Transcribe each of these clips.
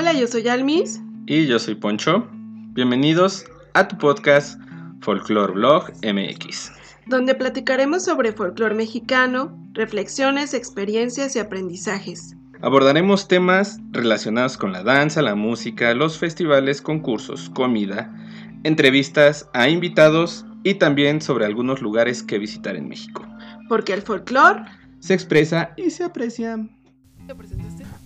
Hola, yo soy Almis. Y yo soy Poncho. Bienvenidos a tu podcast Folklore Blog MX. Donde platicaremos sobre folclore mexicano, reflexiones, experiencias y aprendizajes. Abordaremos temas relacionados con la danza, la música, los festivales, concursos, comida, entrevistas a invitados y también sobre algunos lugares que visitar en México. Porque el folclore se expresa y se aprecia.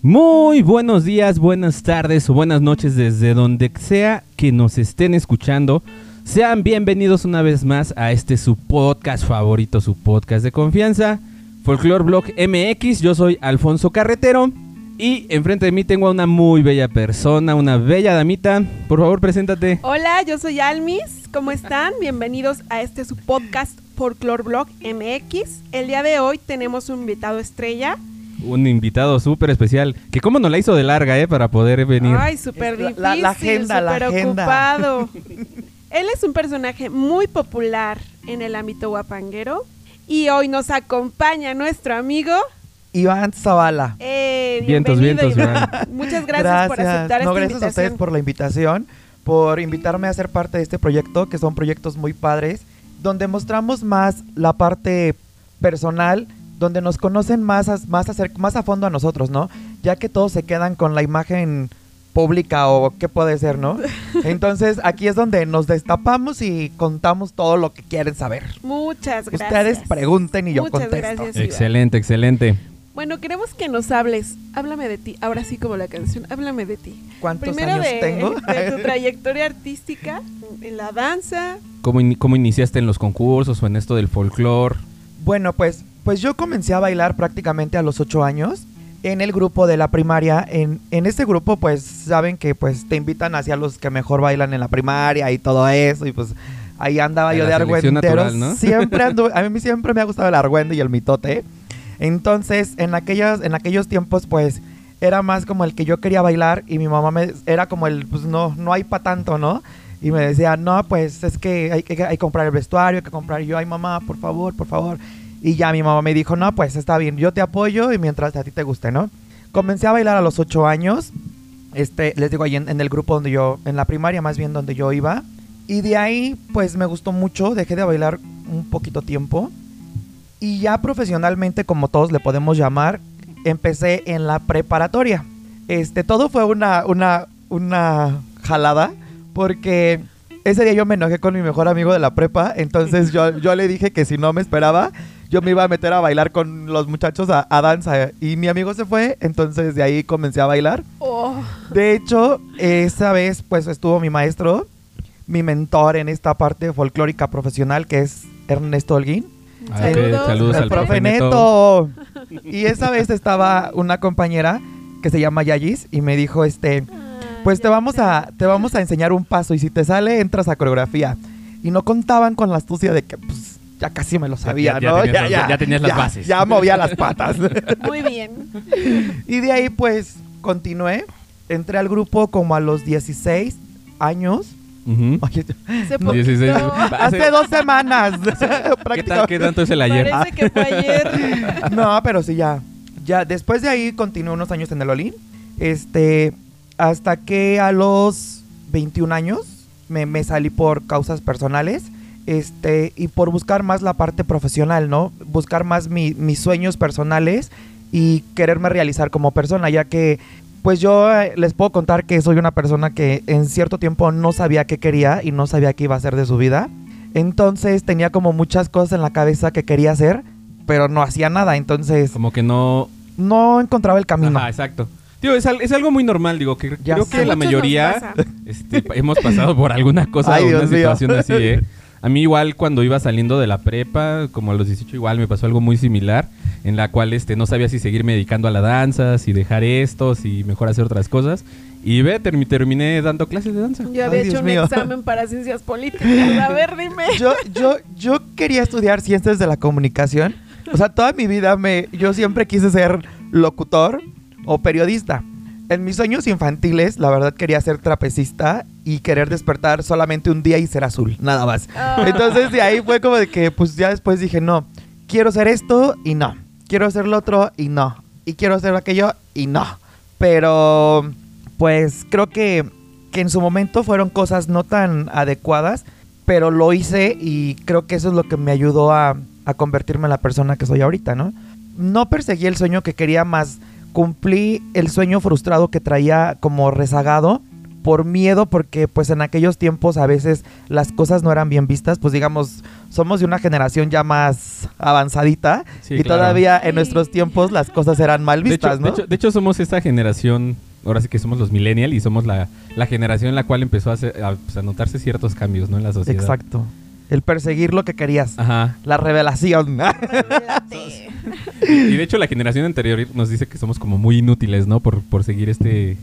Muy buenos días, buenas tardes o buenas noches desde donde sea que nos estén escuchando. Sean bienvenidos una vez más a este su podcast favorito, su podcast de confianza, Folklore Blog MX. Yo soy Alfonso Carretero y enfrente de mí tengo a una muy bella persona, una bella damita. Por favor, preséntate. Hola, yo soy Almis. ¿Cómo están? Bienvenidos a este su podcast Folklore Blog MX. El día de hoy tenemos un invitado estrella. Un invitado súper especial. Que cómo nos la hizo de larga, ¿eh? Para poder venir. Ay, súper difícil, la- la agenda, la súper agenda. ocupado. Él es un personaje muy popular en el ámbito guapanguero. Y hoy nos acompaña nuestro amigo. Iván Zavala. Eh, Vientos, bienvenido, vientos, Iván. Muchas gracias, por aceptar no, esta gracias a ustedes por la invitación, por invitarme a ser parte de este proyecto, que son proyectos muy padres, donde mostramos más la parte personal, donde nos conocen más a, más, acer- más a fondo a nosotros, ¿no? Ya que todos se quedan con la imagen pública o qué puede ser, ¿no? Entonces aquí es donde nos destapamos y contamos todo lo que quieren saber. Muchas gracias. Ustedes pregunten y yo Muchas contesto. gracias. Excelente, excelente. Bueno, queremos que nos hables. Háblame de ti. Ahora sí, como la canción. Háblame de ti. ¿Cuántos Primero años de, tengo? de tu trayectoria artística en la danza. ¿Cómo, in- cómo iniciaste en los concursos o en esto del folclore? Bueno, pues, pues yo comencé a bailar prácticamente a los ocho años en el grupo de la primaria. En, en este grupo, pues, saben que pues te invitan hacia los que mejor bailan en la primaria y todo eso. Y pues ahí andaba yo de argüendero. Siempre anduve, a mí siempre me ha gustado el argüende y el mitote. Entonces, en aquellos, en aquellos tiempos, pues, era más como el que yo quería bailar y mi mamá me era como el, pues no, no hay para tanto, ¿no? Y me decía, no, pues es que hay, que hay comprar el vestuario, hay que comprar. Y yo, ay mamá, por favor, por favor. Y ya mi mamá me dijo, no, pues está bien, yo te apoyo y mientras a ti te guste, ¿no? Comencé a bailar a los ocho años. Este, les digo, ahí en, en el grupo donde yo, en la primaria más bien donde yo iba. Y de ahí, pues me gustó mucho, dejé de bailar un poquito tiempo. Y ya profesionalmente, como todos le podemos llamar, empecé en la preparatoria. Este, todo fue una, una, una jalada, porque ese día yo me enojé con mi mejor amigo de la prepa, entonces yo, yo le dije que si no me esperaba, yo me iba a meter a bailar con los muchachos a, a danza. Y mi amigo se fue, entonces de ahí comencé a bailar. Oh, De hecho, esa vez pues estuvo mi maestro, mi mentor en esta parte folclórica profesional, que es Ernesto Holguín. Ah, ok, Saludos, saludos El al profe profe Neto. Neto. Y esa vez estaba una compañera que se llama Yayis y me dijo, este, pues te vamos a, te vamos a enseñar un paso y si te sale entras a coreografía. Y no contaban con la astucia de que pues ya casi me lo sabía, ya- ya ¿no? tenías las- ya tenías las bases. Ya movía las patas. Muy bien. y de ahí pues continué. Entré al grupo como a los 16 años. Ujú. Oye, Hace No. 16. poquito. hace dos semanas. ¿Qué, tal, ¿Qué tanto es el ayer? Parece que fue ayer. No, pero sí, ya. Ya, después de ahí continué unos años en el Olin. Este, hasta que a los 21 años me, me salí por causas personales. Este, y por buscar más la parte profesional, ¿no? Buscar más mi- mis sueños personales y quererme realizar como persona, ya que, pues yo eh, les puedo contar que soy una persona que en cierto tiempo no sabía qué quería y no sabía qué iba a hacer de su vida. Entonces tenía como muchas cosas en la cabeza que quería hacer, pero no hacía nada. Entonces Como que no... no encontraba el camino. Ajá, exacto. Tío, es, es algo muy normal, digo, que Ya creo sé. que la mayoría este, hemos pasado por alguna cosa Ay, o una Dios mío. situación así, ¿eh? A mí igual cuando iba saliendo de la prepa, como a los 18 igual me pasó algo muy similar, en la cual este no sabía si seguirme dedicando a la danza, si dejar esto, si mejor hacer otras cosas. Y ve, termi- terminé dando clases de danza. Yo había Ay, hecho Dios un mío. examen para ciencias políticas. A ver, dime. Yo, yo, yo quería estudiar ciencias de la comunicación. O sea, toda mi vida me, yo siempre quise ser locutor o periodista. En mis sueños infantiles, la verdad quería ser trapecista y querer despertar solamente un día y ser azul, nada más. Ah. Entonces de ahí fue como de que pues ya después dije, no, quiero hacer esto y no. Quiero hacer lo otro y no. Y quiero hacer aquello y no. Pero pues creo que, que en su momento fueron cosas no tan adecuadas, pero lo hice y creo que eso es lo que me ayudó a, a convertirme en la persona que soy ahorita, ¿no? No perseguí el sueño que quería más, cumplí el sueño frustrado que traía como rezagado por miedo porque pues en aquellos tiempos a veces las cosas no eran bien vistas, pues digamos, somos de una generación ya más avanzadita Sí, y claro. todavía en Sí. nuestros tiempos las cosas eran mal De vistas, hecho, ¿no? de, hecho, de hecho, somos esta generación, ahora sí que somos los millennials y somos la, la generación en la cual empezó a, hacer- a, pues, a notarse ciertos cambios ¿no? en la sociedad. Exacto. El perseguir lo que querías. Ajá. La revelación. Y de hecho la generación anterior nos dice que somos como muy inútiles, ¿no? Por, por seguir este,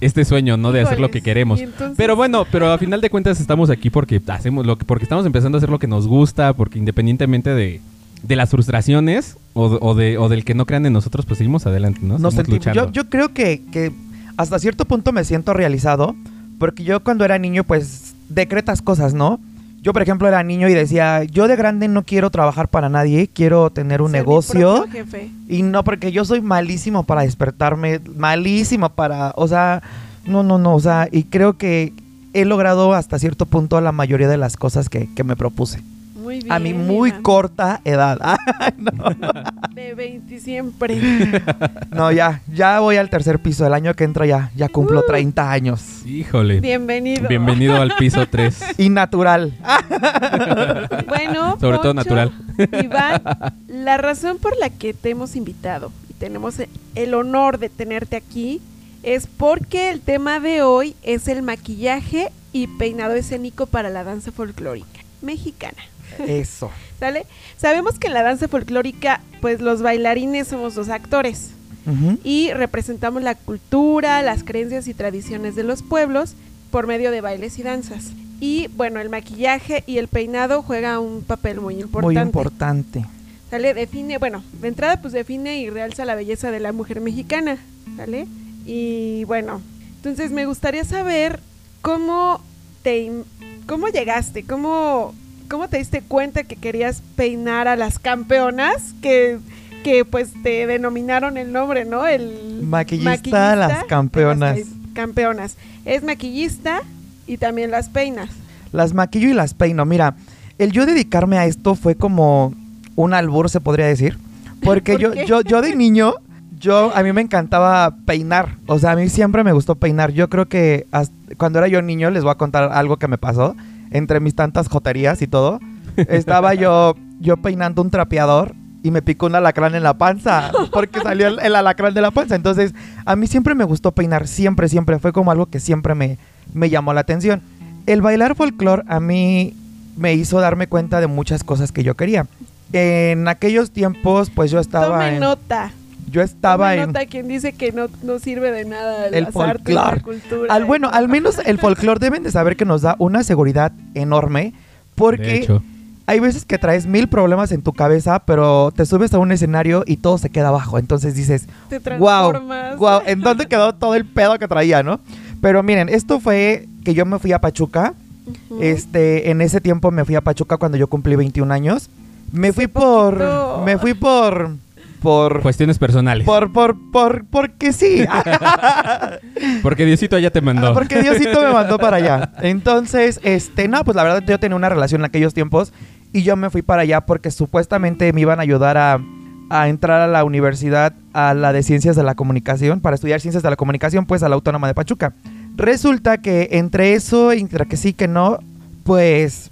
este sueño, ¿no? De hacer lo que queremos. Pero bueno, pero a final de cuentas estamos aquí porque hacemos lo que, porque estamos empezando a hacer lo que nos gusta, porque independientemente de, de las frustraciones o, o de, o del que no crean en nosotros, pues seguimos adelante, ¿no? Nos sentimos- yo, yo creo que, que hasta cierto punto me siento realizado, porque yo cuando era niño, pues decretas cosas, ¿no? Yo, por ejemplo, era niño y decía, yo de grande no quiero trabajar para nadie, quiero tener un Ser negocio. jefe. Y no, porque yo soy malísimo para despertarme, malísimo para, o sea, no, no, no, o sea, y creo que he logrado hasta cierto punto la mayoría de las cosas que, que me propuse. Muy bien. A mi muy Iván. corta edad. no. De 20 siempre. No, ya, ya voy al tercer piso. El año que entra ya, ya cumplo 30 años. Híjole. Bienvenido. Bienvenido al piso 3. Y natural. Bueno, Sobre todo natural. Iván, la razón por la que te hemos invitado y tenemos el honor de tenerte aquí es porque el tema de hoy es el maquillaje y peinado escénico para la danza folclórica mexicana. Eso. ¿Sale? Sabemos que en la danza folclórica, pues los bailarines somos los actores y representamos la cultura, las creencias y tradiciones de los pueblos por medio de bailes y danzas. Y bueno, el maquillaje y el peinado juega un papel muy importante. Muy importante. ¿Sale? Define, bueno, de entrada pues define y realza la belleza de la mujer mexicana, ¿sale? Y bueno, entonces me gustaría saber cómo te cómo llegaste, cómo cómo te diste cuenta que querías peinar a las campeonas que que pues te denominaron el nombre, ¿no? El Maquillista a las de las campeonas. pe- campeonas. Es maquillista y también las peinas. Las maquillo y las peino. Mira, el yo dedicarme a esto fue como un albur, se podría decir. Porque ¿Por yo, qué? yo, yo de niño, yo, a mí me encantaba peinar. O sea, a mí siempre me gustó peinar. Yo creo que hasta- cuando era yo niño, les voy a contar algo que me pasó. Entre mis tantas joterías y todo. Estaba yo, yo peinando un trapeador y me picó un alacrán en la panza. Porque salió el, el alacrán de la panza. Entonces, a mí siempre me gustó peinar. Siempre, siempre. Fue como algo que siempre me, me llamó la atención. El bailar folclore a mí me hizo darme cuenta de muchas cosas que yo quería. En aquellos tiempos, pues yo estaba Tome en, nota. Yo estaba en nota quien dice que no, no sirve de nada El las artes, la folclor. cultura. al bueno, al menos el folclore deben de saber que nos da una seguridad enorme porque hay veces que traes mil problemas en tu cabeza, pero te subes a un escenario y todo se queda abajo. Entonces dices, Te wow, transformas. wow, ¿en dónde quedó todo el pedo que traía, no? Pero miren, esto fue que yo me fui a Pachuca. Este, en ese tiempo me fui a Pachuca cuando yo cumplí 21 años. Me fui por, me fui por, por, Cuestiones personales. por, por, por, porque sí. Porque Diosito ya te mandó. Ah, Porque Diosito me mandó para allá. Entonces, este, no, pues la verdad yo tenía una relación en aquellos tiempos y yo me fui para allá porque supuestamente me iban a ayudar a, a entrar a la universidad, a la de Ciencias de la Comunicación, para estudiar Ciencias de la Comunicación, pues a la Autónoma de Pachuca. Resulta que entre eso, entre que sí, que no, pues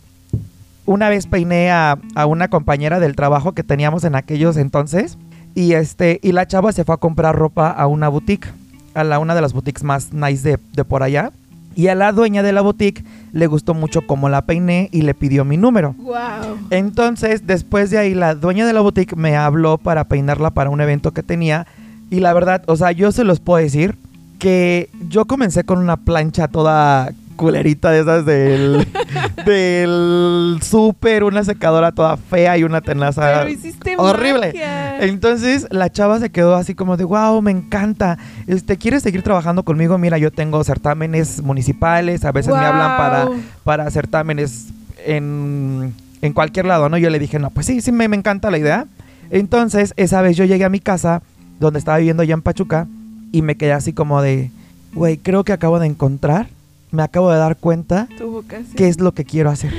una vez peiné a, a una compañera del trabajo que teníamos en aquellos entonces y este y la chava se fue a comprar ropa a una boutique, a la una de las boutiques más nice de, de por allá. Y a la dueña de la boutique le gustó mucho cómo la peiné y le pidió mi número. Wow. Entonces, después de ahí, la dueña de la boutique me habló para peinarla para un evento que tenía. Y la verdad, o sea, yo se los puedo decir que yo comencé con una plancha toda culerita de esas del, del súper, una secadora toda fea y una tenaza horrible. magia. Entonces la chava se quedó así como de, wow, me encanta. Este, ¿Quieres seguir trabajando conmigo? Mira, yo tengo certámenes municipales, a veces me hablan para, para certámenes en, en cualquier lado, ¿no? Yo le dije, no, pues sí, sí, me, me encanta la idea. Entonces, esa vez yo llegué a mi casa, donde estaba viviendo allá en Pachuca, y me quedé así como de, güey, creo que acabo de encontrar, me acabo de dar cuenta qué es lo que quiero hacer.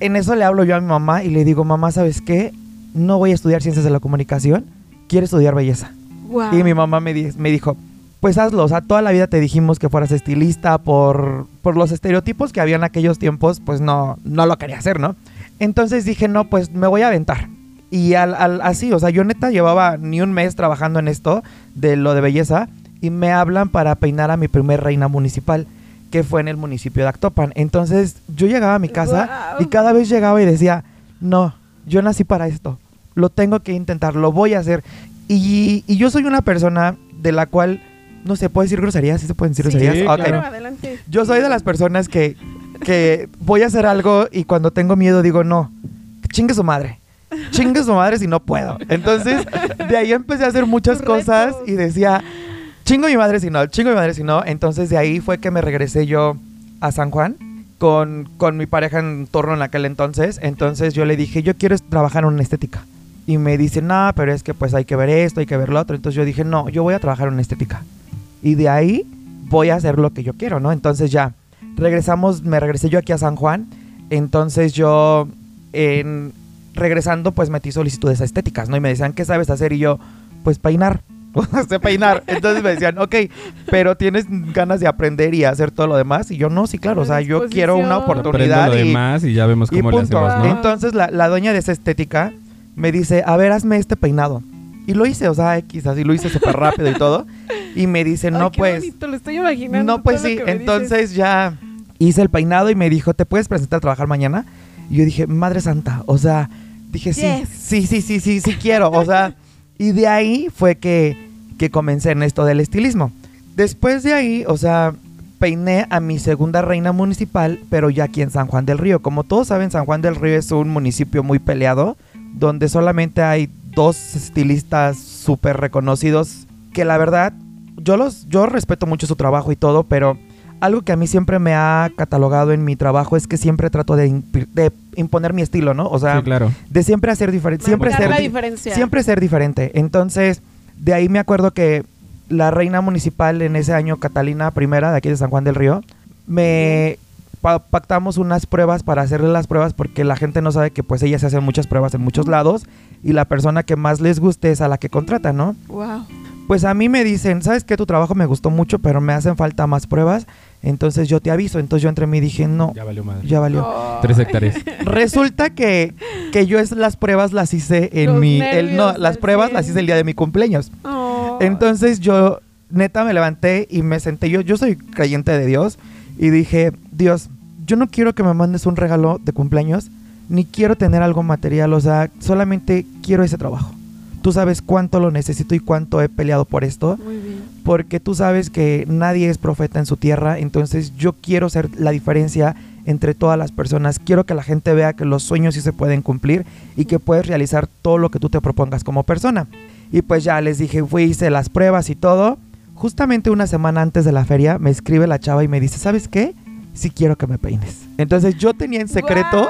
En eso le hablo yo a mi mamá y le digo, mamá, ¿sabes qué? No voy a estudiar ciencias de la comunicación, quiero estudiar belleza. Guau. Y mi mamá me, di- me dijo, pues hazlo, o sea, toda la vida te dijimos que fueras estilista por, por los estereotipos que había en aquellos tiempos, pues no, no lo quería hacer, ¿no? Entonces dije, no, pues me voy a aventar. Y al, al- así, o sea, yo neta llevaba ni un mes trabajando en esto, de lo de belleza, y me hablan para peinar a mi primer reina municipal, que fue en el municipio de Actopan. Entonces yo llegaba a mi casa y cada vez llegaba y decía, no, yo nací para esto, lo tengo que intentar, lo voy a hacer. Y, y yo soy una persona de la cual, no sé, ¿puedo decir groserías? ¿Sí se pueden decir Sí, groserías? Sí, claro, adelante. Yo soy de las personas que, que voy a hacer algo y cuando tengo miedo digo, no, chingue su madre. Chingue su madre si no puedo. Entonces, de ahí empecé a hacer muchas cosas y decía, chingo mi madre si no, chingo mi madre si no. Entonces, de ahí fue que me regresé yo a San Juan con, con mi pareja en torno en aquel entonces. Entonces, yo le dije, yo quiero trabajar en una estética. Y me dice, no, pero es que pues hay que ver esto, hay que ver lo otro. Entonces, yo dije, no, yo voy a trabajar en una estética. Y de ahí voy a hacer lo que yo quiero, ¿no? Entonces ya regresamos, me regresé yo aquí a San Juan. Entonces yo, en, regresando, pues metí solicitudes a estéticas, ¿no? Y me decían, ¿qué sabes hacer? Y yo, pues peinar. sé peinar. Entonces me decían, ok, pero tienes ganas de aprender y hacer todo lo demás. Y yo, no, sí, claro. O sea, yo quiero una. Aprendo oportunidad. lo y, demás y ya vemos y cómo le hacemos, ¿no? Entonces la, la dueña de esa estética me dice, a ver, hazme este peinado. Y lo hice, o sea, X, así lo hice súper rápido y todo. Y me dice, no, Ay, qué pues... bonito, lo estoy imaginando. No, pues sí. Entonces ya hice el peinado y me dijo, ¿te puedes presentar a trabajar mañana? Y yo dije, Madre Santa, o sea, dije, sí, Yes. sí, sí, sí, sí, sí quiero. O sea, y de ahí fue que, que comencé en esto del estilismo. Después de ahí, o sea, peiné a mi segunda reina municipal, pero ya aquí en San Juan del Río. Como todos saben, San Juan del Río es un municipio muy peleado, donde solamente hay dos estilistas súper reconocidos que la verdad, yo los, yo respeto mucho su trabajo y todo, pero algo que a mí siempre me ha catalogado en mi trabajo es que siempre trato de, imponer mi estilo, ¿no? O sea, Sí, claro. de siempre hacer diferente, siempre ser, la di- diferencia. siempre ser diferente. Entonces, de ahí me acuerdo que la reina municipal en ese año, Catalina I, de aquí de San Juan del Río, me pa- pactamos unas pruebas para hacerle las pruebas porque la gente no sabe que pues ella se hace muchas pruebas en muchos lados y la persona que más les guste es a la que contratan, ¿no? Wow. Pues a mí me dicen, ¿sabes qué? Tu trabajo me gustó mucho, pero me hacen falta más pruebas, entonces yo te aviso. Entonces yo entre mí dije, no, Ya valió madre. ya valió. Tres hectáreas. Resulta que, que yo es, las pruebas las hice en Los mi... el- no, las pruebas las hice el día de mi cumpleaños. Oh. Entonces yo, neta, me levanté y me senté. Yo, yo soy creyente de Dios y dije, Dios, yo no quiero que me mandes un regalo de cumpleaños, ni quiero tener algo material, o sea, solamente quiero ese trabajo. Tú sabes cuánto lo necesito y cuánto he peleado por esto, Muy bien. Porque tú sabes que nadie es profeta en su tierra, entonces yo quiero ser la diferencia entre todas las personas. Quiero que la gente vea que los sueños sí se pueden cumplir y que puedes realizar todo lo que tú te propongas como persona. Y pues ya les dije, fui, hice las pruebas y todo. Justamente una semana antes de la feria me escribe la chava y me dice, ¿sabes qué? Sí quiero que me peines. Entonces yo tenía en secreto,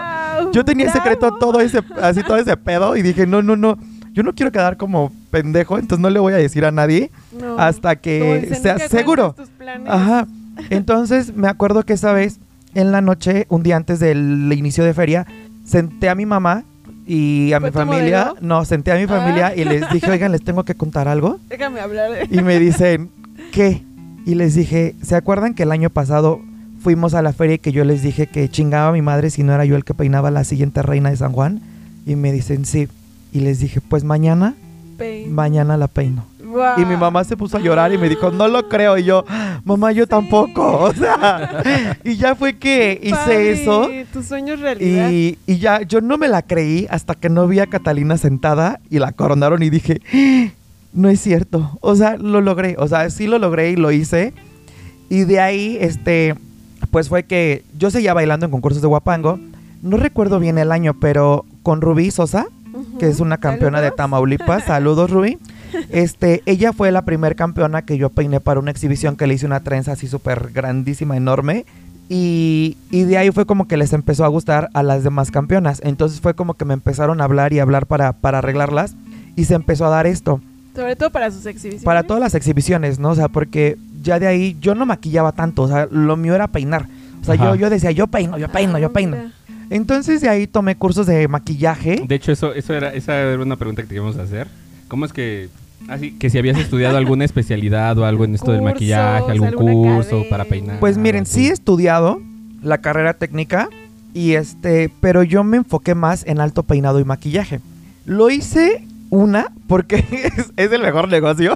yo tenía en secreto todo ese, así todo ese pedo y dije, no, no, no, yo no quiero quedar como pendejo, entonces no le voy a decir a nadie No. hasta que sea seguro. tus. Ajá. Entonces me acuerdo que esa vez, en la noche, un día antes del inicio de feria, senté a mi mamá y a ¿Fue mi familia. modelo? No, senté a mi familia Ah. y les dije, oigan, les tengo que contar algo. Déjame hablar. Y me dicen, ¿qué? Y les dije, ¿se acuerdan que el año pasado fuimos a la feria y que yo les dije que chingaba a mi madre si no era yo el que peinaba a la siguiente reina de San Juan? Y me dicen, sí. Y les dije, pues mañana, Mañana la peino. Guau. Y mi mamá se puso a llorar y me dijo, no lo creo. Y yo, mamá, yo tampoco. O sea, y ya fue que hice Padre, eso. Tu sueño es realidad. Y, y ya, yo no me la creí hasta que no vi a Catalina sentada y la coronaron y dije, "Ah, no es cierto. O sea, lo logré. O sea, sí lo logré y lo hice. Y de ahí, este, pues fue que yo seguía bailando en concursos de Guapango. No recuerdo bien el año, pero con Rubí Sosa. Que es una campeona de. Tamaulipas. Saludos, Rubí. Este, ella fue la primer campeona que yo peiné para una exhibición que le hice una trenza así súper grandísima, enorme. Y, y de ahí fue como que les empezó a gustar a las demás campeonas. Entonces fue como que me empezaron a hablar y hablar para, para arreglarlas. Y se empezó a dar esto. Sobre todo para sus exhibiciones. Para todas las exhibiciones, ¿no? O sea, porque ya de ahí yo no maquillaba tanto, o sea, lo mío era peinar. O sea, Ajá. yo, yo decía, yo peino, yo peino, yo peino. Entonces de ahí tomé cursos de maquillaje. De hecho, eso, eso era, esa era una pregunta que te íbamos a hacer. ¿Cómo es que, así, que si habías estudiado alguna especialidad o algo en esto del maquillaje, algún curso para peinar? Pues miren, así? sí he estudiado la carrera técnica y este, pero yo me enfoqué más en alto peinado y maquillaje. Lo hice una porque es, es el mejor negocio.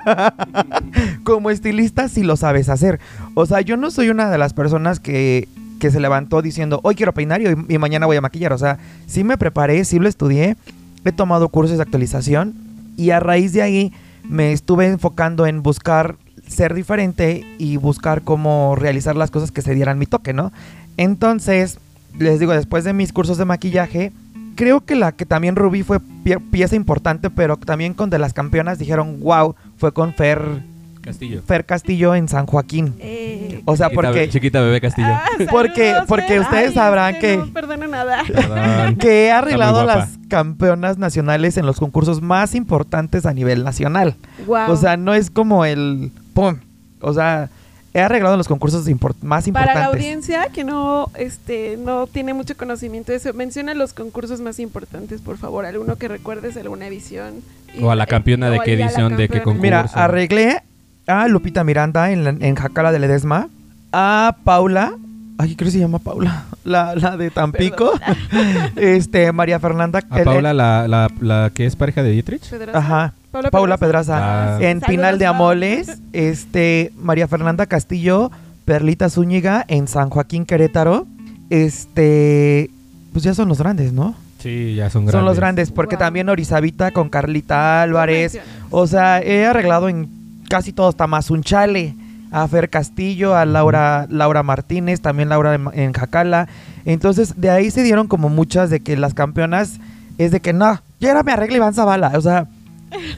Como estilista sí lo sabes hacer. O sea, yo no soy una de las personas que, que se levantó diciendo, hoy quiero peinar y, hoy- mañana voy a maquillar. O sea, sí me preparé, sí lo estudié, he tomado cursos de actualización y a raíz de ahí me estuve enfocando en buscar ser diferente y buscar cómo realizar las cosas que se dieran mi toque, ¿no? Entonces, les digo, después de mis cursos de maquillaje, creo que la que también Rubí fue pie- pieza importante, pero también con de las campeonas dijeron, wow, fue con Fer, Castillo. Fer Castillo en San Joaquín. Eh, O sea, Chiquita, porque... chiquita bebé Castillo. ah, Porque- saludos, porque Fer. ustedes Ay, sabrán que- No perdona nada. Perdón. que he arreglado las campeonas nacionales en los concursos más importantes a nivel nacional. Wow. O sea, no es como el ¡pum! O sea, he arreglado los concursos import- más importantes. Para la audiencia que no, este, no tiene mucho conocimiento de eso, menciona los concursos más importantes, por favor. Alguno que recuerdes, alguna edición. Y- O a la campeona de o qué edición, de qué concurso. Mira, arreglé a Lupita Miranda en, la- en Jacala de Ledesma, a Paula, ay, creo que se llama Paula, la, la de Tampico, este, María Fernanda. A el- Paula, la, la, la que es pareja de Dietrich. Pedraza. Ajá, Paula Paula Pedraza. Pedraza. Ah. En Saludos, Pinal de. Amoles, este, María Fernanda Castillo, Perlita Zúñiga en San Joaquín Querétaro. Este, pues ya son los grandes, ¿no? Sí, ya son grandes. Son los grandes, porque Wow. también Orizabita con Carlita Álvarez. O sea, he arreglado en casi todos, Tamazunchale, a Fer Castillo, a Laura, Laura Martínez, también Laura en, Jacala. Entonces, de ahí se dieron como muchas de que las campeonas es de que no, ya era me arregla Iván Zavala. O sea,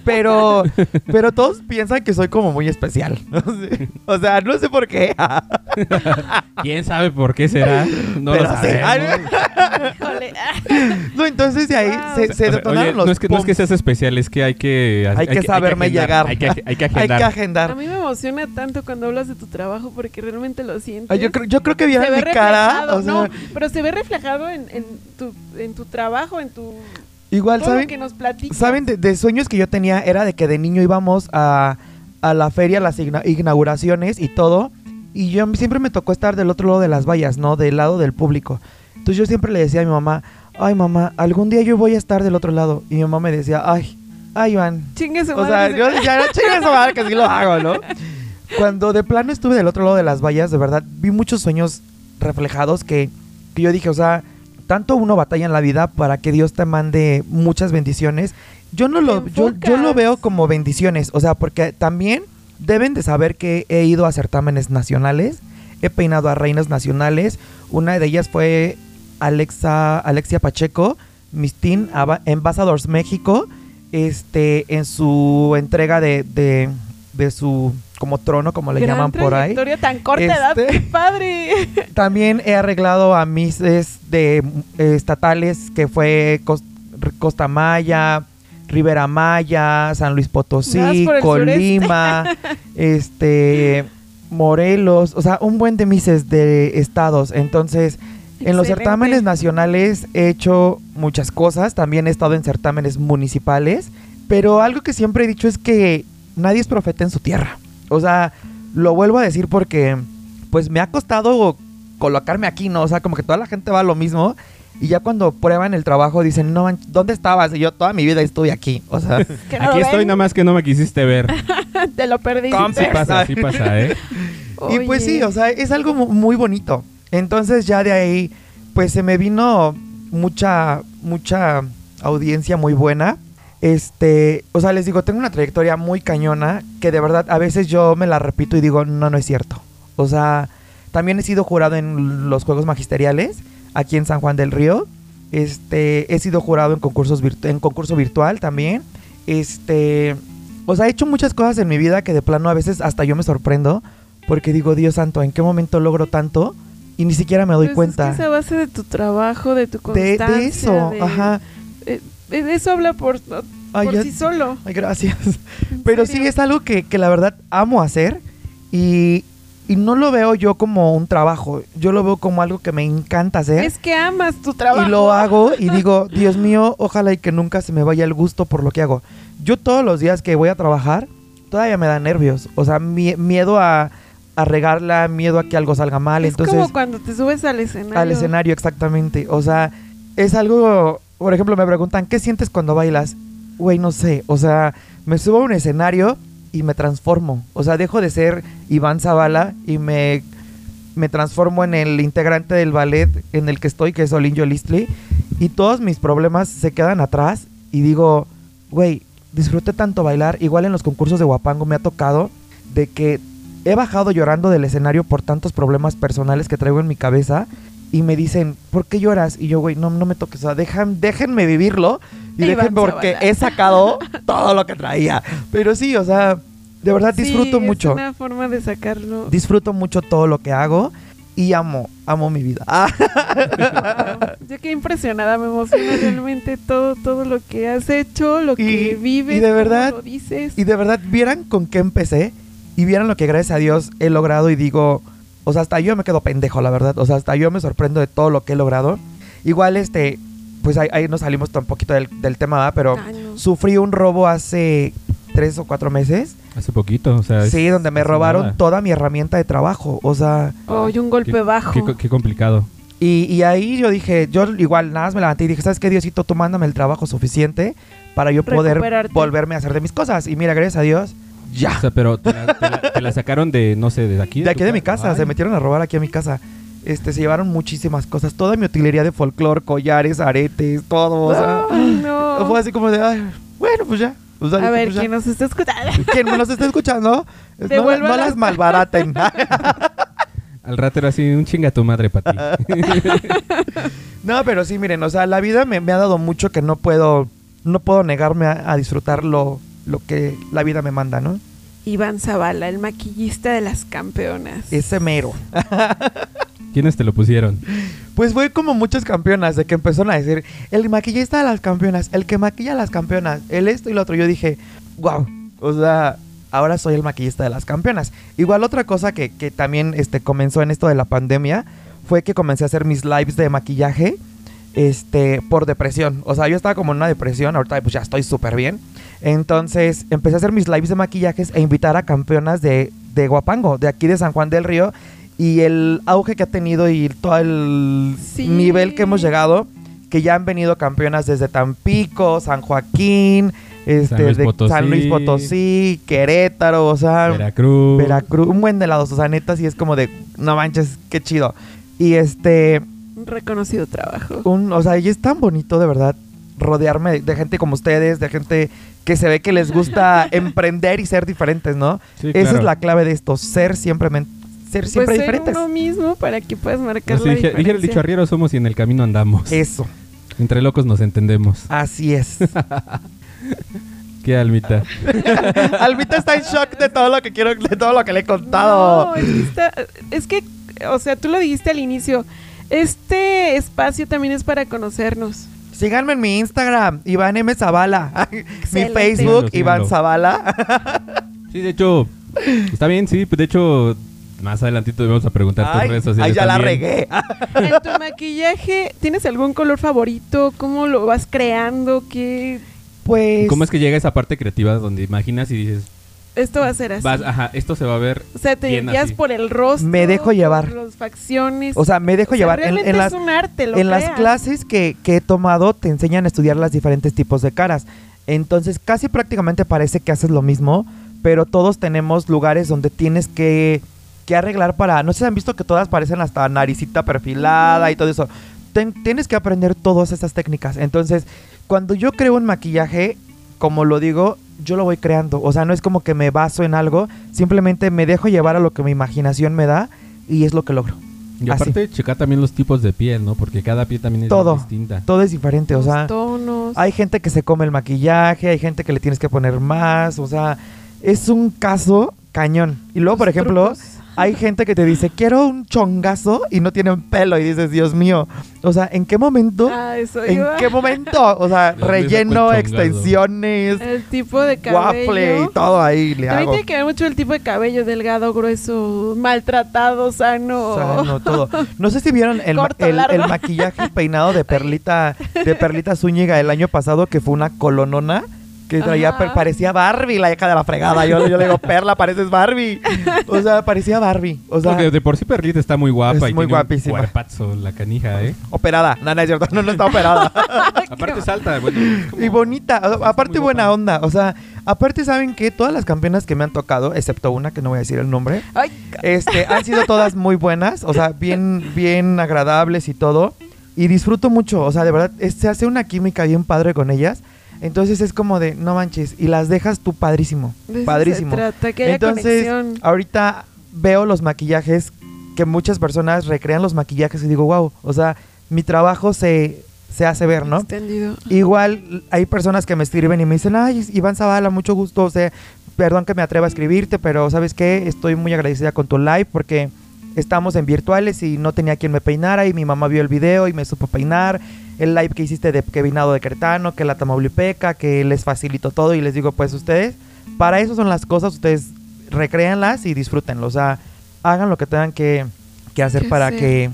pero, pero todos piensan que soy como muy especial. O sea, no sé por qué. ¿Quién sabe por qué será? No Pero lo sabemos. Híjole. No, entonces de ahí Wow. se, se detonaron oye, los no es, que, no es que seas especial, es que hay que... Hay que saberme agendar, llegar. Hay que, hay que Hay que agendar. A mí me emociona tanto cuando hablas de tu trabajo porque realmente lo siento. Yo, creo, yo creo que vieron mi cara. reflejado, O sea, no, pero se ve reflejado en, en tu, en tu trabajo, en tu igual, todo lo ¿saben? que nos. ¿Saben? De, de sueños que yo tenía era de que de niño íbamos a, a la feria, las inauguraciones y todo. Y yo siempre me tocó estar del otro lado de las vallas, ¿no? Del lado del público. Entonces yo siempre le decía a mi mamá, ay mamá, algún día yo voy a estar del otro lado. Y mi mamá me decía, ay, ay Iván. Chingue su O sea, yo ya no chingue su madre que sí lo hago, ¿no? Cuando de plano estuve del otro lado de las vallas, de verdad, vi muchos sueños reflejados que, que yo dije, o sea, tanto uno batalla en la vida para que Dios te mande muchas bendiciones. Yo no lo, yo, yo lo veo como bendiciones, o sea, porque también deben de saber que he ido a certámenes nacionales, he peinado a reinas nacionales, una de ellas fue Alexa, Alexia Pacheco, Miss Teen Ambassadors México, este, en su entrega de, de, de su como trono, como le Gran llaman por ahí. tan corta Este- padre. También he arreglado a Misses de eh, estatales que fue Cos- Costa Maya, Rivera Maya, San Luis Potosí, Colima, este Morelos, o sea, un buen de Misses de estados. Entonces, en los certámenes nacionales he hecho muchas cosas, también he estado en certámenes municipales, pero algo que siempre he dicho es que nadie es profeta en su tierra. O sea, lo vuelvo a decir porque pues me ha costado colocarme aquí, ¿no? O sea, como que toda la gente va a lo mismo y ya cuando prueban el trabajo dicen, no, man, ¿dónde estabas? Y yo toda mi vida estuve aquí. O sea, no Aquí estoy, nada más que no me quisiste ver. Te lo perdiste. Compi. Sí pasa, sí pasa, ¿eh? y pues sí, o sea, es algo mu- muy bonito. Entonces ya de ahí, pues se me vino mucha, mucha audiencia muy buena. Este, o sea, les digo, tengo una trayectoria muy cañona que de verdad a veces yo me la repito y digo, no, no es cierto. O sea, también he sido jurado en los Juegos Magisteriales aquí en San Juan del Río. Este, he sido jurado en concursos virtu- en concurso virtual también. Este, o sea, he hecho muchas cosas en mi vida que de plano a veces hasta yo me sorprendo porque digo, Dios santo, ¿en qué momento logro tanto? Y ni siquiera me doy Pues cuenta. Es que es a base de tu trabajo, de tu constancia. de eso, de- ajá. eh, eso habla por, por Ay, ya- sí solo. Ay, gracias. ¿En Pero sí es algo que, que la verdad amo hacer Y, y no lo veo yo como un trabajo, yo lo veo como algo que me encanta hacer. Es que amas tu trabajo. Y lo hago y digo, Dios mío, ojalá y que nunca se me vaya el gusto por lo que hago. Yo todos los días que voy a trabajar, todavía me da nervios. O sea, mie- miedo a, a regarla, miedo a que algo salga mal. Es Entonces, como cuando te subes al escenario. al escenario, exactamente. O sea, es algo, por ejemplo, me preguntan, ¿qué sientes cuando bailas? Güey, no sé. O sea, me subo a un escenario y me transformo. O sea, dejo de ser Iván Zavala y me, me transformo en el integrante del ballet en el que estoy, que es Olin Yolistli. Y todos mis problemas se quedan atrás y digo, güey, disfruté tanto bailar. Igual en los concursos de Guapango me ha tocado de que he bajado llorando del escenario por tantos problemas personales que traigo en mi cabeza y me dicen, ¿por qué lloras? Y yo, güey, no, no me toques, o sea, dejan, déjenme vivirlo y Iván déjenme porque he sacado todo lo que traía. Pero sí, o sea, de verdad Sí, disfruto es mucho. una forma de sacarlo. Disfruto mucho todo lo que hago y amo, amo mi vida. Ah, Wow. Yo quedé impresionada, me emociona realmente todo, todo lo que has hecho, lo que Y- vives, y de verdad- lo dices. y de verdad, vieran con qué empecé y vieran lo que gracias a Dios he logrado y digo, o sea, hasta yo me quedo pendejo, la verdad. O sea, hasta yo me sorprendo de todo lo que he logrado. Igual, este, pues ahí, ahí nos salimos un poquito del, del tema, ¿verdad? pero Ay, no. sufrí un robo hace tres o cuatro meses. Hace poquito, o sea. es- Sí, donde me robaron nada. toda mi herramienta de trabajo. O sea, Oh, y un golpe Qué- bajo. Qué, qué complicado. y, y ahí yo dije, yo igual nada más me levanté y dije, ¿sabes qué, Diosito? Tú mándame el trabajo suficiente para yo poder volverme a hacer de mis cosas. Y mira, gracias a Dios, ya. O sea, pero te la, te la- te la sacaron de, no sé, de aquí. De aquí de mi casa, Ay. se metieron a robar aquí a mi casa. Este, se llevaron muchísimas cosas, toda mi utilería de folclore, collares, aretes, todo, o sea, Ay, no. fue así como de, ay, bueno, pues ya. O sea, A dije, ver, pues ya. ¿quién nos está escuchando? Quien me los esté escuchando, no, Devuelvan no las- malbaraten. Al rato era así, un chinga tu madre para ti. no, pero sí, miren, o sea, la vida me, me ha dado mucho que no puedo, no puedo negarme a, a disfrutar lo, que la vida me manda, ¿no? Iván Zavala, el maquillista de las campeonas. Ese mero. ¿Quiénes te lo pusieron? Pues fue como muchas campeonas de que empezaron a decir, el maquillista de las campeonas, el que maquilla a las campeonas, el esto y lo otro. Yo dije, wow, o sea, ahora soy el maquillista de las campeonas. Igual otra cosa que, que también este, comenzó en esto de la pandemia fue que comencé a hacer mis lives de maquillaje este, por depresión. O sea, yo estaba como en una depresión, ahorita pues ya estoy súper bien. Entonces empecé a hacer mis lives de maquillajes e invitar a campeonas de, de Guapango, de aquí de San Juan del Río. Y el auge que ha tenido y todo el Sí. nivel que hemos llegado, que ya han venido campeonas desde Tampico, San Joaquín, este, San Luis de Potosí. San Luis Potosí, Querétaro, o sea, Veracruz. Veracruz, un buen de lados, o sea, neta, sí es como de, no manches, qué chido. Y este, Un reconocido trabajo. un, o sea, y es tan bonito de verdad rodearme de, de gente como ustedes, de gente que se ve que les gusta emprender y ser diferentes, ¿no? Sí, Esa claro. es la clave de esto, ser siempre, ser Pues siempre ser diferentes. uno mismo para que puedas marcar Así la dije, dije el diferencia. dicho arriero somos y en el camino andamos. Eso, Entre locos nos entendemos. así es. Qué almita. Almita está en shock de todo lo que quiero, de todo lo que le he contado. No, es que, está- es que, o sea, tú lo dijiste al inicio. Este espacio también es para conocernos. Síganme en mi Instagram, Iván M. Zavala. mi. Facebook, Síganlo, Iván síganlo. Zavala. Sí, de hecho, está bien, sí. pues, De hecho, más adelantito debemos a preguntar tus Ay, redes sociales. ay, ya la también. regué. En tu maquillaje, ¿tienes algún color favorito? ¿Cómo lo vas creando? ¿Qué Pues. ¿Cómo es que llega esa parte creativa donde imaginas y dices, esto va a ser así? vas, ajá, esto se va a ver o sea, te bien guías así? por el rostro. Me dejo llevar. Por las facciones. O sea, me dejo O sea, llevar. En, realmente en las, es un arte, lo en las clases que, que he tomado te enseñan a estudiar los diferentes tipos de caras. Entonces, casi prácticamente parece que haces lo mismo, pero todos tenemos lugares donde tienes que, que arreglar para... No sé si han visto que todas parecen hasta naricita perfilada y todo eso. Ten- tienes que aprender todas esas técnicas. Entonces, cuando yo creo un maquillaje, como lo digo, yo lo voy creando. O sea, no es como que me baso en algo, simplemente me dejo llevar a lo que mi imaginación me da y es lo que logro. Y así. aparte, checar también los tipos de piel, ¿no? Porque cada piel también es Todo. distinta. Todo es diferente, o sea... tonos. Hay gente que se come el maquillaje, hay gente que le tienes que poner más, o sea, es un caso cañón. Y luego, los por ejemplo, trucos. Hay gente que te dice, quiero un chongazo y no tienen pelo. Y dices, Dios mío. O sea, ¿en qué momento? Ah, eso ¿En iba. qué momento? O sea, ¿De dónde sacó relleno, extensiones, El tipo de cabello. waffle y todo ahí le También hago. tiene que ver mucho el tipo de cabello, delgado, grueso, maltratado, sano. Sano, todo. No sé si vieron el, ma- Corto, el- largo. el maquillaje y peinado de Perlita, de Perlita Zúñiga el año pasado, que fue una colonona. Que traía, Ajá. per- parecía Barbie, la hija de la fregada. Yo, yo le digo, Perla, pareces Barbie. O sea, parecía Barbie. O sea, Porque de por sí Perlita está muy guapa Es y muy tiene guapísima. un cuerpazo la canija, ¿eh? operada. No, no es cierto. No, no está operada. Aparte es alta, bueno. es como- y bonita. o- aparte, buena guapa. onda. O sea, aparte, ¿saben que Todas las campeonas que me han tocado, excepto una que no voy a decir el nombre, Ay, este, han sido todas muy buenas, o sea, bien, bien agradables y todo. Y disfruto mucho, o sea, de verdad, es- se hace una química bien padre con ellas. Entonces es como de, no manches, y las dejas tú padrísimo, de padrísimo. Se trata, Entonces, conexión. ahorita veo los maquillajes, que muchas personas recrean los maquillajes y digo, wow, o sea, mi trabajo se, se hace ver, ¿no? Extendido. Igual hay personas que me escriben y me dicen, ay, Iván Zavala, mucho gusto, o sea, perdón que me atreva a escribirte, pero ¿sabes qué? Estoy muy agradecida con tu live porque estamos en virtuales y no tenía quien me peinara y mi mamá vio el video y me supo peinar. El live que hiciste de que vinado de Cretano, que la Tamaulipeca, que les facilito todo y les digo, pues ustedes, para eso son las cosas, ustedes recréanlas y disfrútenlo, o sea, hagan lo que tengan que, que hacer Que para que...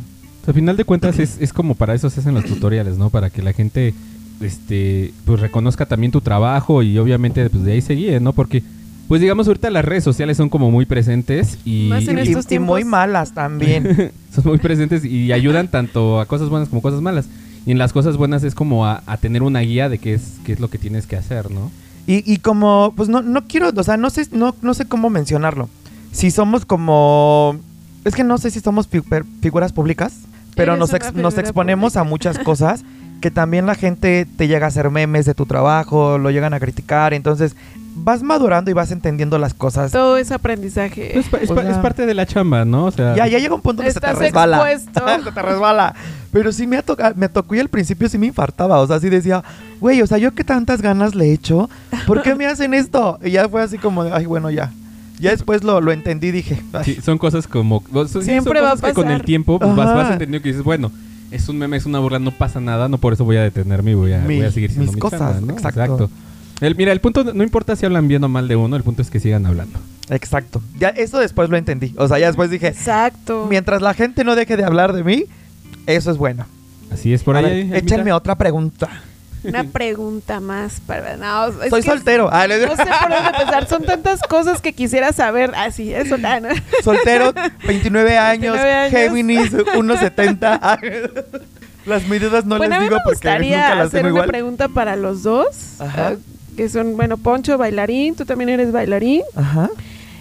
Al final de cuentas es, es como para eso se hacen los tutoriales, ¿no? Para que la gente este pues reconozca también tu trabajo y obviamente pues de ahí se guíe, ¿no? Porque pues digamos ahorita las redes sociales son como muy presentes y, Más en y- estos y muy tiempos. malas también. son muy presentes y ayudan tanto a cosas buenas como cosas malas. Y en las cosas buenas es como a, a tener una guía de qué es, qué es lo que tienes que hacer, ¿no? Y, y como, pues no, no quiero, o sea, no sé, no, no sé cómo mencionarlo. Si somos como, es que no sé si somos figuras públicas, pero nos, ex- nos exponemos a muchas cosas que también la gente te llega a hacer memes de tu trabajo, lo llegan a criticar, entonces vas madurando y vas entendiendo las cosas. Todo es aprendizaje. Es, pa- es O pa- sea- es parte de la chamba, ¿no? O sea, Ya, ya llega un punto donde se te resbala. se te resbala. Pero sí me, ha toca- me tocó y al principio sí me infartaba. O sea, sí decía, güey, o sea, yo que tantas ganas le he hecho, ¿por qué me hacen esto? Y ya fue así como, de, ay, bueno, ya. Ya después lo, lo entendí y dije, ay, Sí, son cosas como... son- son Siempre va a que con el tiempo pues, vas, vas entendiendo que dices, bueno, es un meme, es una burla, no pasa nada, no por eso voy a detenerme y voy a, Mi- voy a seguir siendo mis mi cosas, chamba, ¿no? exacto. El, mira, el punto, no importa si hablan bien o mal de uno, el punto es que sigan hablando. exacto. Ya eso después lo entendí. O sea, ya después dije, Exacto. mientras la gente no deje de hablar de mí, eso es bueno. Así es por A ahí. ver, échenme otra pregunta. Una pregunta más para... No, es Soy que soltero. Ah, No sé por dónde empezar. Son tantas cosas que quisiera saber. Así, eso, ¿no? Soltero, 29 años, 29 años. Géminis, 1.70. Las medidas no bueno, les digo me porque gustaría nunca las hacer tengo una igual. pregunta para los dos. Ajá. Que son, bueno, Poncho, bailarín. Tú también eres bailarín. Ajá.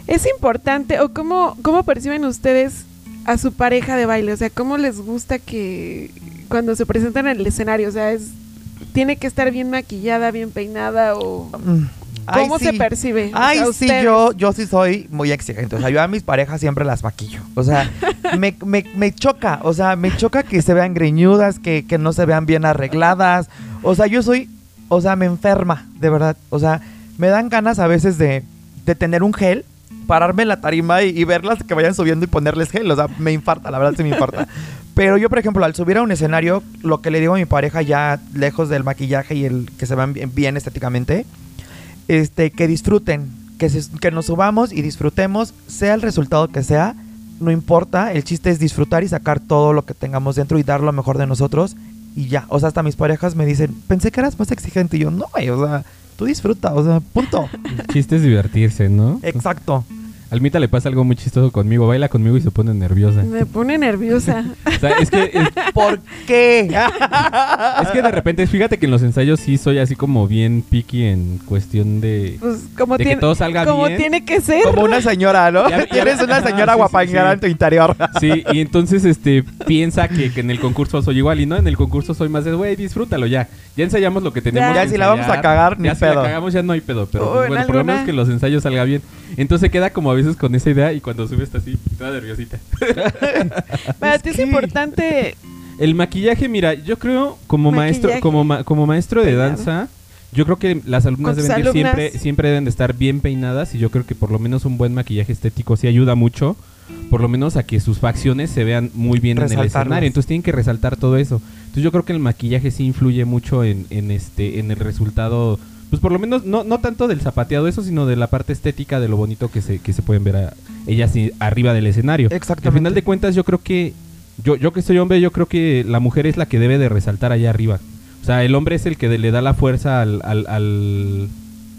¿Es importante o cómo, cómo perciben ustedes a su pareja de baile? O sea, ¿cómo les gusta que cuando se presentan en el escenario? O sea, es, ¿tiene que estar bien maquillada, bien peinada o Mm. Ay, cómo se sí. percibe? O Ay, sea, sí, yo, yo sí soy muy exigente. O sea, yo a mis parejas siempre las maquillo. O sea, me, me- me choca. O sea, me choca que se vean greñudas, que, que no se vean bien arregladas. O sea, yo soy, o sea, me enferma, de verdad. O sea, me dan ganas a veces de, de tener un gel, pararme en la tarima y, y verlas que vayan subiendo y ponerles gel. O sea, me infarta, la verdad sí me infarta. Pero yo, por ejemplo, al subir a un escenario, lo que le digo a mi pareja ya lejos del maquillaje y el que se vean bien, bien estéticamente, este, que disfruten, que, se- que nos subamos y disfrutemos, sea el resultado que sea, no importa, el chiste es disfrutar y sacar todo lo que tengamos dentro y dar lo mejor de nosotros y ya, o sea, hasta mis parejas me dicen, pensé que eras más exigente y yo, no, güey, o sea, tú disfruta, o sea, punto. El chiste es divertirse, ¿no? Exacto. Almita le pasa algo muy chistoso conmigo, baila conmigo y se pone nerviosa. Me pone nerviosa. O sea, es que, es, ¿Por qué? es que de repente, fíjate que en los ensayos sí soy así como bien picky en cuestión de... Pues como, De que tiene, todo salga como bien. tiene que ser. Como una señora, ¿no? Ya- ya- Eres una señora sí, sí, en tu interior. Sí, y entonces este piensa que, que en el concurso soy igual y no, en el concurso soy más de, güey, disfrútalo ya. Ya ensayamos lo que tenemos Ya, que si la vamos a cagar, ni ya si pedo. la cagamos ya no hay pedo, pero bueno, lo alguna- menos que los ensayos salga bien. Entonces queda como con esa idea y cuando subes está así, toda nerviosita. Para Es ti es que- importante. El maquillaje, mira, yo creo como maestro como ma- como maestro de Peinado. danza, yo creo que las alumnas deben siempre siempre deben de estar bien peinadas y yo creo que por lo menos un buen maquillaje estético sí ayuda mucho, por lo menos a que sus facciones se vean muy bien en el escenario. Entonces tienen que resaltar todo eso. Entonces yo creo que el maquillaje sí influye mucho en, en este en el resultado. Pues por lo menos no, no tanto del zapateado eso, sino de la parte estética de lo bonito que se, que se pueden ver a ellas arriba del escenario. Exactamente. Al final de cuentas yo creo que yo, yo que soy hombre, yo creo que la mujer es la que debe de resaltar allá arriba. O sea, el hombre es el que le da la fuerza al, al, al,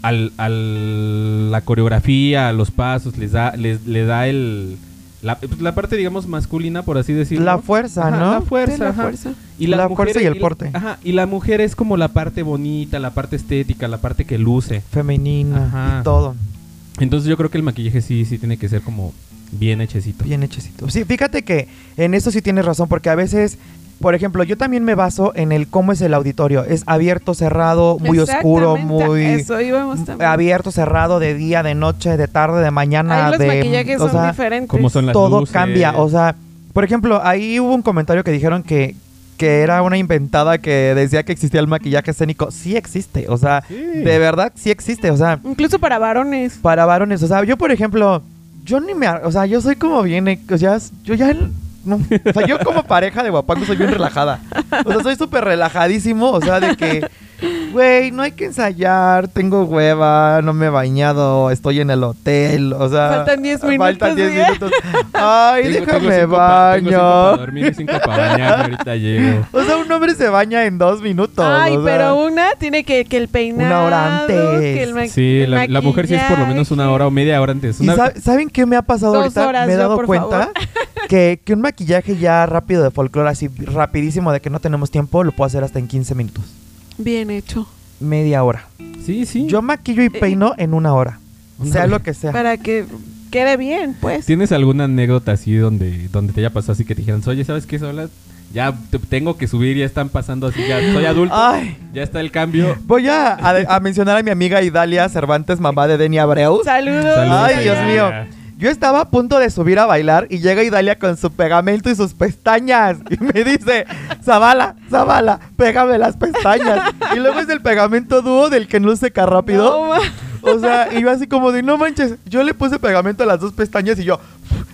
al- al- la coreografía, a los pasos, les da, les, le da el la, la parte digamos masculina, por así decirlo. La fuerza, Ajá, ¿no? La fuerza, la fuerza. Y La fuerza y el la- porte. ajá, y la mujer es como la parte bonita, la parte estética, la parte que luce. Femenina Ajá. y todo. Entonces yo creo que el maquillaje sí, sí tiene que ser como bien hechecito. Bien hechecito. Sí, fíjate que en eso sí tienes razón, porque a veces, por ejemplo, yo también me baso en el cómo es el auditorio. Es abierto, cerrado, muy oscuro, muy Eso íbamos también. abierto, cerrado, de día, de noche, de tarde, de mañana, Ahí los de maquillajes o son sea, diferentes. Como son las todo luces. cambia. O sea, por ejemplo, ahí hubo un comentario que dijeron que, que era una inventada que decía que existía el maquillaje escénico. Sí existe. O sea, Sí. de verdad sí existe. O sea, Incluso para varones. para varones. O sea, yo, por ejemplo, yo ni me. O sea, yo soy como bien. O sea, yo ya. No, o sea, yo como pareja de guapango soy bien relajada. O sea, soy súper relajadísimo. O sea, de que. Güey, no hay que ensayar, tengo hueva, no me he bañado, estoy en el hotel, o sea... Faltan 10 Faltan minutos, 10 ¿sí? minutos. Ay, Tengo- tengo déjame cinco pa- tengo cinco para baño. dormir y cinco para bañarme, ahorita llego. O sea, un hombre se baña en dos minutos. Ay, o sea, pero una tiene que, que el peinado. Una hora antes. que el Sí, el la, la mujer sí es por lo menos una hora o media hora antes. ¿Y Una- sab- saben qué me ha pasado Dos ahorita? horas me he dado cuenta que, que un maquillaje ya rápido de folclore, así rapidísimo de que no tenemos tiempo, lo puedo hacer hasta en 15 minutos. Bien hecho. Media hora. Sí, sí. Yo maquillo y peino en una hora. Una sea hora. lo que sea. Para que quede bien, pues. ¿Tienes alguna anécdota así donde, donde te haya pasado así que te dijeran, oye, ¿sabes qué, Sola? Ya te- tengo que subir, ya están pasando así, ya soy adulto, Ay, ya está el cambio. voy a, a- a mencionar a mi amiga Idalia Cervantes, mamá de Denny Abreu. Saludos. Saludos, Ay, Dios mío. Yo estaba a punto de subir a bailar y llega Idalia con su pegamento y sus pestañas. Y me dice, Zabala, Zabala, pégame las pestañas. Y luego es el pegamento dúo del que no seca rápido. No, O sea, y yo así como de, no manches, yo le puse pegamento a las dos pestañas y yo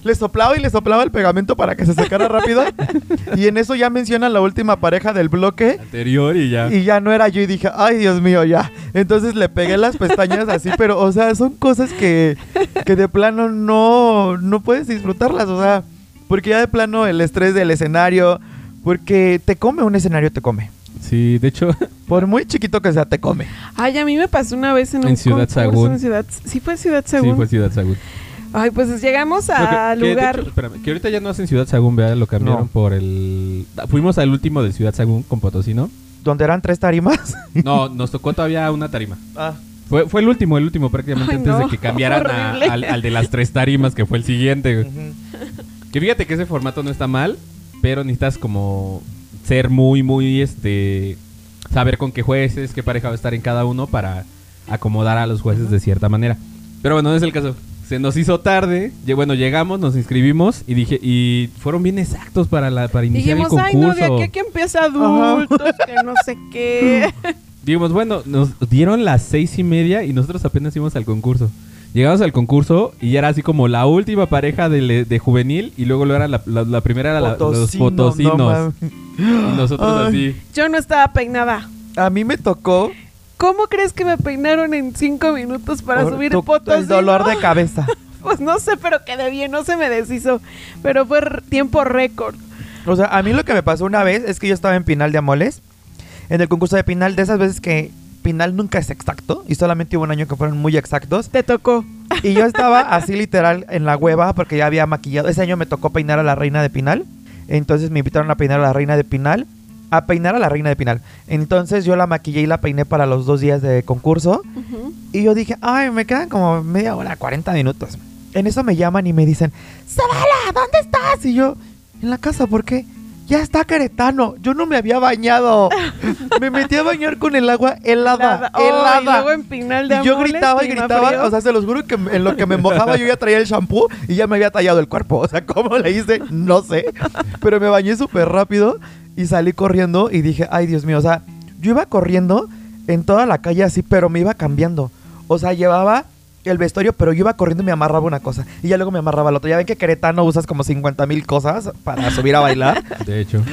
le soplaba y le soplaba el pegamento para que se secara rápido. Y en eso ya mencionan la última pareja del bloque. Anterior y ya. Y ya no era yo y dije, ay Dios mío, ya. Entonces le pegué las pestañas así, pero, o sea, son cosas que, que de plano no, no puedes disfrutarlas, o sea, porque ya de plano el estrés del escenario, porque te come un escenario, te come. Sí, de hecho, Por muy chiquito que sea, te come. Ay, a mí me pasó una vez en un En Ciudad Sagún. en Ciudad- Sí fue Ciudad sí, Sagún. fue Ciudad Sagún. Ay, pues llegamos al lugar. hecho, espérame, que ahorita ya no hacen Ciudad Sagún, ¿verdad? Lo cambiaron No. por el... Fuimos al último de Ciudad Sagún con Potosí, ¿no? Donde eran tres tarimas. No, nos tocó todavía una tarima. Ah. Fue, fue el último, el último prácticamente Ay, antes no, de que cambiaran a- al, al de las tres tarimas, que fue el siguiente. güey. Que fíjate que ese formato no está mal, pero necesitas como ser muy, muy, este... Saber con qué jueces, qué pareja va a estar en cada uno para acomodar a los jueces de cierta manera. Pero bueno, no es el caso. Se nos hizo tarde, bueno, llegamos, nos inscribimos y dije, y fueron bien exactos para la para iniciar Dijimos, el ay, no, concurso. de aquí a que empieza adultos, que no sé qué. Dijimos, bueno, nos dieron las seis y media y nosotros apenas íbamos al concurso. Llegamos al concurso y ya era así como la última pareja de, de juvenil y luego lo era la, la- la primera era la- los Potosino, potosinos. no y nosotros Ay. así. Yo no estaba peinada. A mí me tocó ¿Cómo crees que me peinaron en cinco minutos para por subir tu- fotos? el dolor de cabeza. Pues no sé, pero quedé bien, no se me deshizo. Pero fue tiempo récord. O sea, a mí lo que me pasó una vez es que yo estaba en Pinal de Amoles, en el concurso de Pinal, de esas veces que Pinal nunca es exacto, y solamente hubo un año que fueron muy exactos. Te tocó. Y yo estaba así literal en la hueva porque ya había maquillado. Ese año me tocó peinar a la reina de Pinal. Entonces me invitaron a peinar a la reina de Pinal. A peinar a la reina de Pinal. Entonces yo la maquillé y la peiné para los dos días de concurso. Ujú. Y yo dije, ay, me quedan como media hora, 40 minutos. En eso me llaman y me dicen, Zabala, ¿dónde estás? Y yo, en la casa, ¿por qué? Ya está Queretano. Yo no me había bañado. me metí a bañar con el agua helada. Helada. y luego en Pinal de Y yo gritaba y gritaba, frío. o sea, se los juro que en lo que me mojaba yo ya traía el shampoo y ya me había tallado el cuerpo. O sea, ¿cómo le hice? No sé. Pero me bañé súper rápido y salí corriendo y dije, ay Dios mío, o sea, yo iba corriendo en toda la calle así, pero me iba cambiando. O sea, llevaba el vestuario, pero yo iba corriendo y me amarraba una cosa. Y ya luego me amarraba la otra. Ya ven que Querétano usas como 50 mil cosas para subir a bailar. De hecho.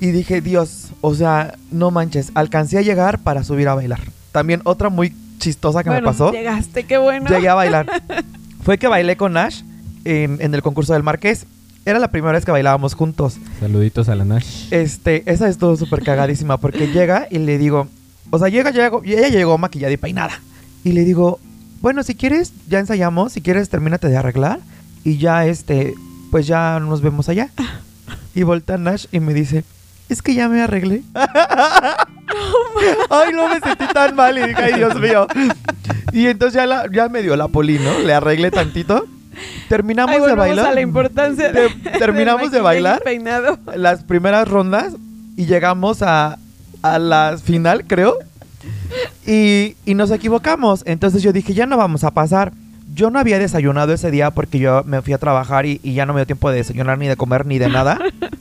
Y dije, Dios, o sea, no manches, alcancé a llegar para subir a bailar. También otra muy chistosa que bueno, me pasó. Llegaste, qué bueno. Llegué a bailar. Fue que bailé con Nash en, en el concurso del Marqués. Era la primera vez que bailábamos juntos. Saluditos a la Nash. Este, esa estuvo súper cagadísima porque llega y le digo, o sea, llega, llega, y ella llegó maquillada y peinada. Y le digo, bueno, si quieres, ya ensayamos, si quieres, termínate de arreglar y ya, este, pues ya nos vemos allá. Y voltea Nash y me dice, es que ya me arreglé. Ay, no me sentí tan mal y dije, ay, Dios mío. Y entonces ya, la, ya me dio la poli, ¿no? Le arreglé tantito. Terminamos Ahí de bailar. a la importancia de, Te- terminamos de bailar. Peinado. las primeras rondas y llegamos a, a la final, creo. Y, y nos equivocamos. Entonces yo dije, ya no vamos a pasar. Yo no había desayunado ese día porque yo me fui a trabajar y, y ya no me dio tiempo de desayunar, ni de comer, ni de nada.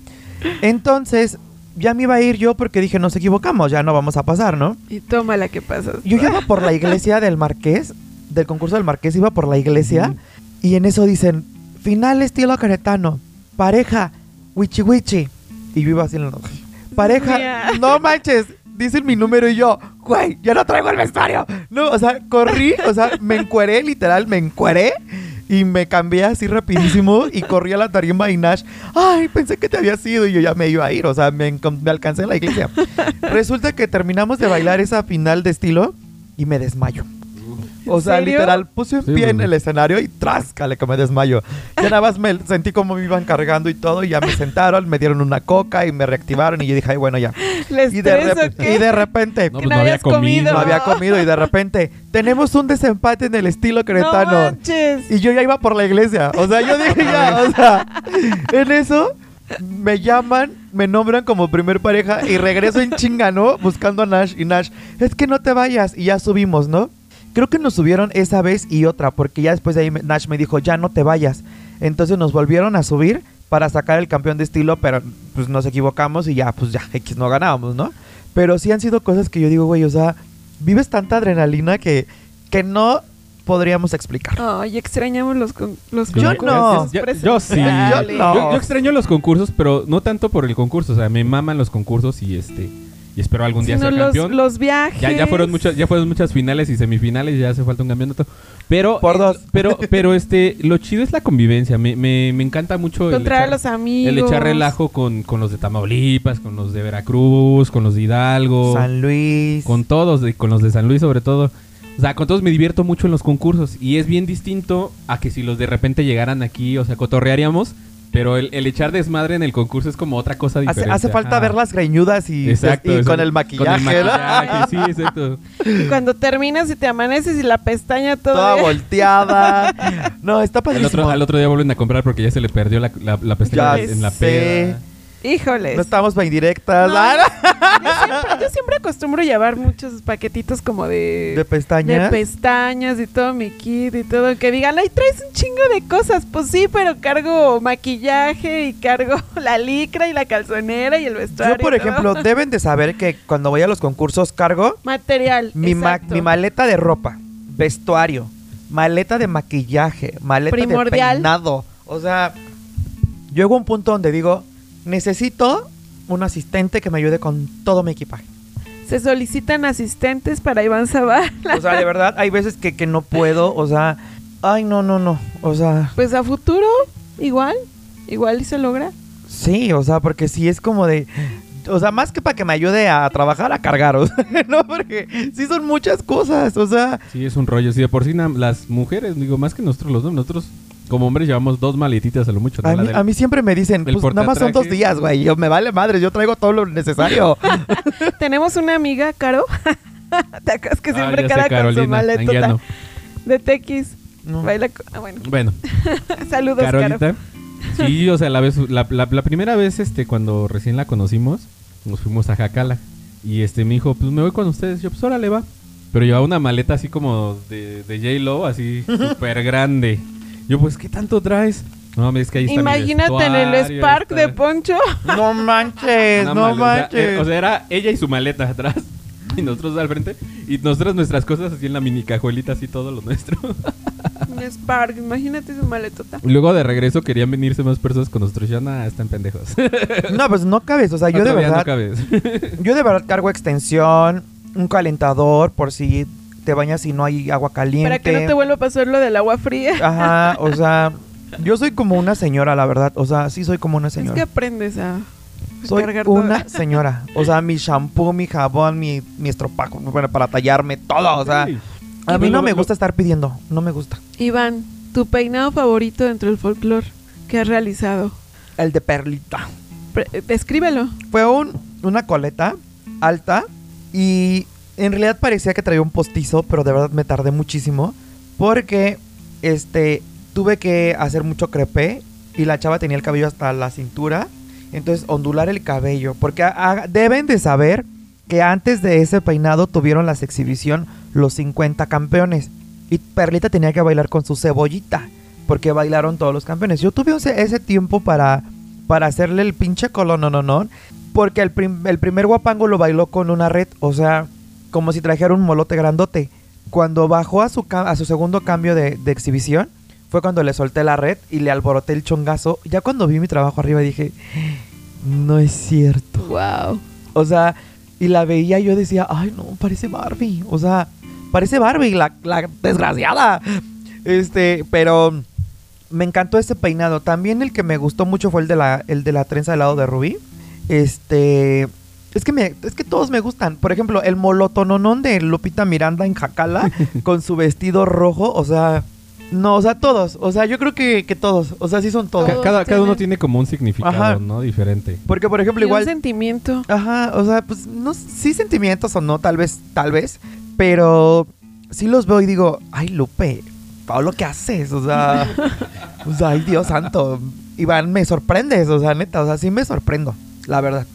Entonces, ya me iba a ir yo porque dije, nos equivocamos, ya no vamos a pasar, ¿no? Y toma la que pasas. Yo iba por la iglesia del Marqués, del concurso del Marqués, iba por la iglesia y en eso dicen, final estilo caretano, pareja, wichi wichi. Y yo iba así en la Pareja, no manches, dicen mi número y yo, güey, yo no traigo el vestuario. No, o sea, corrí, o sea, me encueré, literal, me encueré. Y me cambié así rapidísimo y corrí a la tarima y Nash, ay, pensé que te había sido y yo ya me iba a ir, o sea, me, me alcancé en la iglesia. Resulta que terminamos de bailar esa final de estilo y me desmayo. O sea, serio? literal, puse un Sí, pie en el escenario y tráscale que me desmayo. Ya nada más me sentí como me iban cargando y todo y ya me sentaron, me dieron una coca y me reactivaron y yo dije, ay, bueno, ya. ¿Les Y de, rep- y de repente, No, pues no no había comido. comido. no había comido y de repente, tenemos un desempate en el estilo No cretano. manches. Y yo ya iba por la iglesia. O sea, yo dije ya, o sea, en eso me llaman, me nombran como primer pareja y regreso en chinga, ¿no? Buscando a Nash y Nash, es que no te vayas y ya subimos, ¿no? Creo que nos subieron esa vez y otra, porque ya después de ahí Nash me dijo, ya no te vayas. Entonces nos volvieron a subir para sacar el campeón de estilo, pero pues nos equivocamos y ya, pues ya, X no ganábamos, ¿no? Pero sí han sido cosas que yo digo, güey, o sea, vives tanta adrenalina que, que no podríamos explicar. Ay, extrañamos los, con- los Yo concursos no. Yo, yo sí. presenciales. Yo no. Yo, yo extraño los concursos, pero no tanto por el concurso. O sea, me maman los concursos y este. Y espero algún día Sino ser los, campeón. los viajes. Ya, ya fueron muchas, ya fueron muchas finales y semifinales, ya hace falta un campeonato. Pero, Por eh, dos. pero, pero este, lo chido es la convivencia. Me, me, me encanta mucho el a echar, los amigos. el echar relajo con, con los de Tamaulipas, con los de Veracruz, con los de Hidalgo, San Luis. con todos, de- con los de San Luis sobre todo. O sea, con todos me divierto mucho en los concursos y es bien distinto a que si los de repente llegaran aquí, o sea, cotorrearíamos, pero el, el echar desmadre en el concurso es como otra cosa Hace, diferente. hace falta Ajá. ver las greñudas y, Exacto, y exacto. con el maquillaje, Con el ¿no? maquillaje, sí, exacto. Y cuando terminas y te amaneces y la pestaña Toda todavía. volteada. No, está Al padrísimo. otro, al otro día vuelven a comprar porque ya se le perdió la, la, la pestaña Ya en la sé. peda. Híjoles. No estamos para indirectas. No, yo, siempre, yo siempre acostumbro llevar muchos paquetitos como de, De pestañas. de pestañas y todo mi kit y todo. Que digan, ay, traes un chingo de cosas. Pues sí, pero cargo maquillaje y cargo la licra y la calzonera y el vestuario. Yo, por todo. ejemplo, deben de saber que cuando voy a los concursos cargo Material. mi, ma- mi maleta de ropa, vestuario, maleta de maquillaje, maleta de peinado. O sea, llego a un punto donde digo, necesito un asistente que me ayude con todo mi equipaje. Se solicitan asistentes para Iván Zavala. O sea, de verdad, hay veces que, que no puedo, o sea, ay, no, no, no, o sea, Pues a futuro, igual. Igual y se logra. sí, o sea, porque sí es como de, o sea, más que para que me ayude a trabajar, a cargar, o sea, no, porque sí son muchas cosas, o sea, Sí, es un rollo. Sí, de por sí las mujeres, digo, más que nosotros los dos, nosotros como hombres llevamos dos maletitas a lo mucho. ¿no? a La mí, del- a mí siempre me dicen, pues nada más son dos días, güey, yo me vale madre, yo traigo todo lo necesario. Tenemos una amiga, Caro. ¿Te acuerdas que Ah, siempre sé, cara con su maletota Anguiano. de tequis? No. Baila ah, bueno. Bueno, Saludos, Caro. Carolita. Sí, o sea, la, vez, la, la- la primera vez, este, cuando recién la conocimos, nos fuimos a Jacala. Y este me dijo, pues me voy con ustedes. Yo, pues órale, va. Pero llevaba una maleta así como de, de J-Lo, así súper grande. Yo, pues, ¿qué tanto traes? No, es que ahí está mi Imagínate en el Spark de Poncho. no manches, una no maleta. manches. Eh, o sea, era ella y su maleta atrás. y nosotros al frente. Y nosotros nuestras cosas así en la mini cajuelita, así todo lo nuestro. Un Spark, imagínate su maletota. Y luego de regreso querían venirse más personas con nosotros. Ya nada, están pendejos. No, pues no cabes. O sea, yo de Todavía no verdad. cabes. Yo de verdad cargo extensión, un calentador por si te bañas y no hay agua caliente. Para que no te vuelva a pasar lo del agua fría. Ajá, o sea, yo soy como una señora, la verdad. O sea, sí soy como una Es que señora. aprendes a Soy cargar todo. una señora. O sea, mi shampoo, mi jabón, mi, mi estropajo, bueno, para tallarme, todo. O sea, a mí no me gusta estar pidiendo. No me gusta. Iván, tu peinado favorito dentro del folclore que has realizado. El de perlita. Pre- eh, descríbelo. Fue un, una coleta alta y en realidad parecía que traía un postizo, pero de verdad me tardé muchísimo porque este tuve que hacer mucho crepé y la chava tenía el cabello hasta la cintura, entonces ondular el cabello, porque deben de saber que antes de ese peinado tuvieron las exhibición los 50 campeones y Perlita tenía que bailar con su cebollita porque bailaron todos los campeones. Yo tuve ese, tiempo para para hacerle el pinche colón, no, no, no. Porque el primer guapango lo bailó con una red, o sea, como si trajera un molote grandote. Cuando bajó a su, a su segundo cambio de, de exhibición, fue cuando le solté la red y le alboroté el chongazo. Ya cuando vi mi trabajo arriba dije, no es cierto. Wow. O sea, y la veía y yo decía, ay no, parece Barbie. O sea, parece Barbie, la, la desgraciada. Este, pero me encantó ese peinado. También el que me gustó mucho fue el de la, el de la trenza de lado de Rubí. Este. Es que, me, es que todos me gustan. Por ejemplo, el molotononón de Lupita Miranda en Jacala con su vestido rojo. O sea, no, o sea, todos. O sea, yo creo que, que todos. O sea, sí son todos. Ca- Todos cada, cada uno tiene como un significado, Ajá. ¿no? Diferente. Porque, por ejemplo, Y un igual. sentimiento. Ajá, o sea, pues no sí sentimientos o no, tal vez, tal vez, pero sí los veo y digo, ay Lupe, Pablo, ¿qué haces? O sea, o sea, ay Dios santo, Iván, me sorprendes, o sea, neta, o sea, sí me sorprendo, la verdad.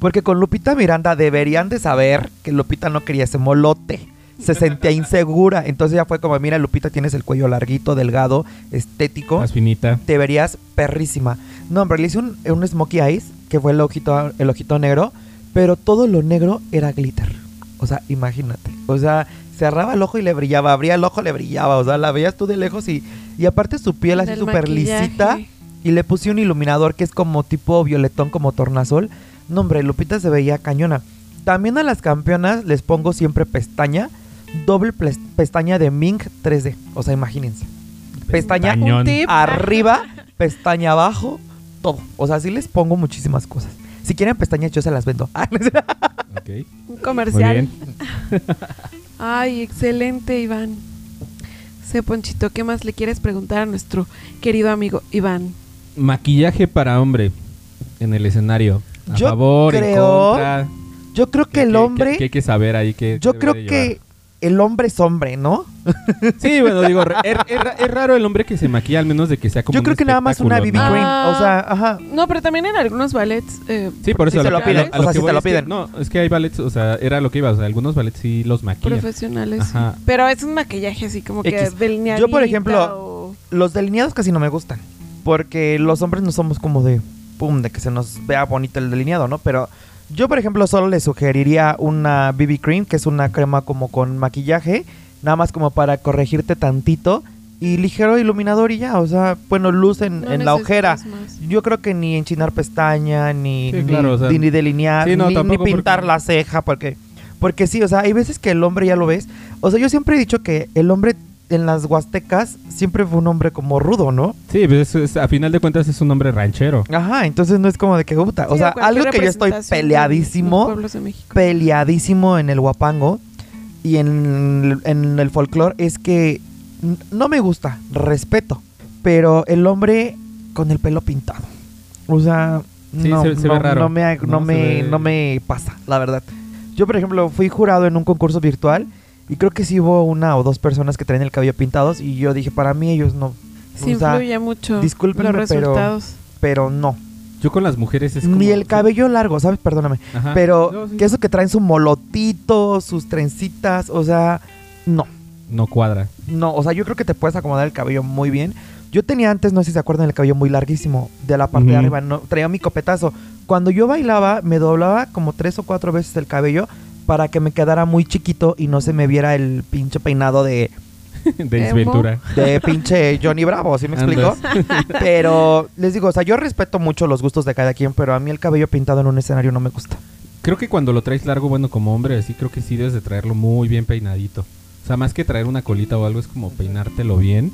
Porque con Lupita Miranda deberían de saber que Lupita no quería ese molote. Se sentía insegura. Entonces ya fue como, mira, Lupita, tienes el cuello larguito, delgado, estético Más finita. te verías perrísima. No, hombre, le hice un, un smokey eyes, que fue el ojito, el ojito negro, pero todo lo negro era glitter. O sea, imagínate. O sea, cerraba el ojo y le brillaba, abría el ojo, le brillaba. O sea, la veías tú de lejos y, y aparte su piel así súper lisita. Y le puse un iluminador que es como tipo violetón, como tornasol. No, hombre, Lupita se veía cañona. También a las campeonas les pongo siempre pestaña, doble pestaña de Mink 3D. O sea, imagínense. Pestaña arriba, pestaña abajo, todo. O sea, sí les pongo muchísimas cosas. Si quieren pestañas, yo se las vendo. Un Muy comercial. bien. Ay, excelente, Iván. Sé, Ponchito, ¿qué más le quieres preguntar a nuestro querido amigo Iván? Maquillaje para hombre en el escenario. A Yo favor, en creo contra. Yo creo que ¿Qué- el hombre, hay que saber ahí que yo creo que el hombre es hombre, ¿no? Sí, bueno, digo, re- es, es ra- es raro el hombre que se maquilla, al menos de que sea como Yo un creo que nada más una BB. ¿no? Ah. O sea, ajá. No, pero también en algunos ballets. eh, Sí, por eso Sí a se lo lo a piden, a o sea, sí te voy lo es que- piden. no, es que hay ballets, o sea, era lo que iba, o sea, algunos ballets sí los maquillan. profesionales. sí. Ajá. Pero es un maquillaje así como que X. delineadita Yo, por ejemplo, o- Los delineados casi no me gustan. Porque los hombres no somos como de, pum, de que se nos vea bonito el delineado, ¿no? Pero yo, por ejemplo, solo le sugeriría una BB Cream, que es una crema como con maquillaje, nada más como para corregirte tantito. Y ligero iluminador y ya, o sea, bueno, luz en, no en la ojera. más. Yo creo que ni enchinar pestaña, ni, Sí, ni, claro, o sea, ni- ni delinear, sí, no, ni, ni pintar porque- la ceja, porque, porque sí, o sea, hay veces que el hombre ya lo ves. O sea, yo siempre he dicho que el hombre en las huastecas siempre fue un hombre como rudo, ¿no? Sí, pues es- es- a final de cuentas es un hombre ranchero. Ajá, entonces no es como de que puta. O Sí, sea, cualquier algo que yo estoy peleadísimo, los pueblos de México. peleadísimo en el guapango y en, en el folclore es que no me gusta, respeto, pero el hombre con el pelo pintado. O sea, Sí, no, se- se no, ve raro. no me, no, me, ve- no me pasa, la verdad. Yo, por ejemplo, fui jurado en un concurso virtual y creo que sí hubo una o dos personas que traen el cabello pintados y yo dije, para mí ellos no. Sí o sea, influye mucho discúlpenme, los resultados. pero no. Yo con las mujeres es como... Ni el cabello largo, ¿sabes? Perdóname. Ajá. Pero No, sí. que eso que traen su molotito, sus trencitas, o sea, no. No cuadra. No, o sea, yo creo que te puedes acomodar el cabello muy bien. Yo tenía antes, no sé si se acuerdan, el cabello muy larguísimo de la parte de Ujú. arriba. No, traía mi copetazo. Cuando yo bailaba, me doblaba como tres o cuatro veces el cabello para que me quedara muy chiquito y no se me viera el pinche peinado de, de Emo. desventura. de pinche Johnny Bravo, ¿sí me explico? Pero les digo, o sea, yo respeto mucho los gustos de cada quien, pero a mí el cabello pintado en un escenario no me gusta. Creo que cuando lo traes largo, bueno, como hombre, así creo que sí debes de traerlo muy bien peinadito. O sea, más que traer una colita o algo, es como peinártelo bien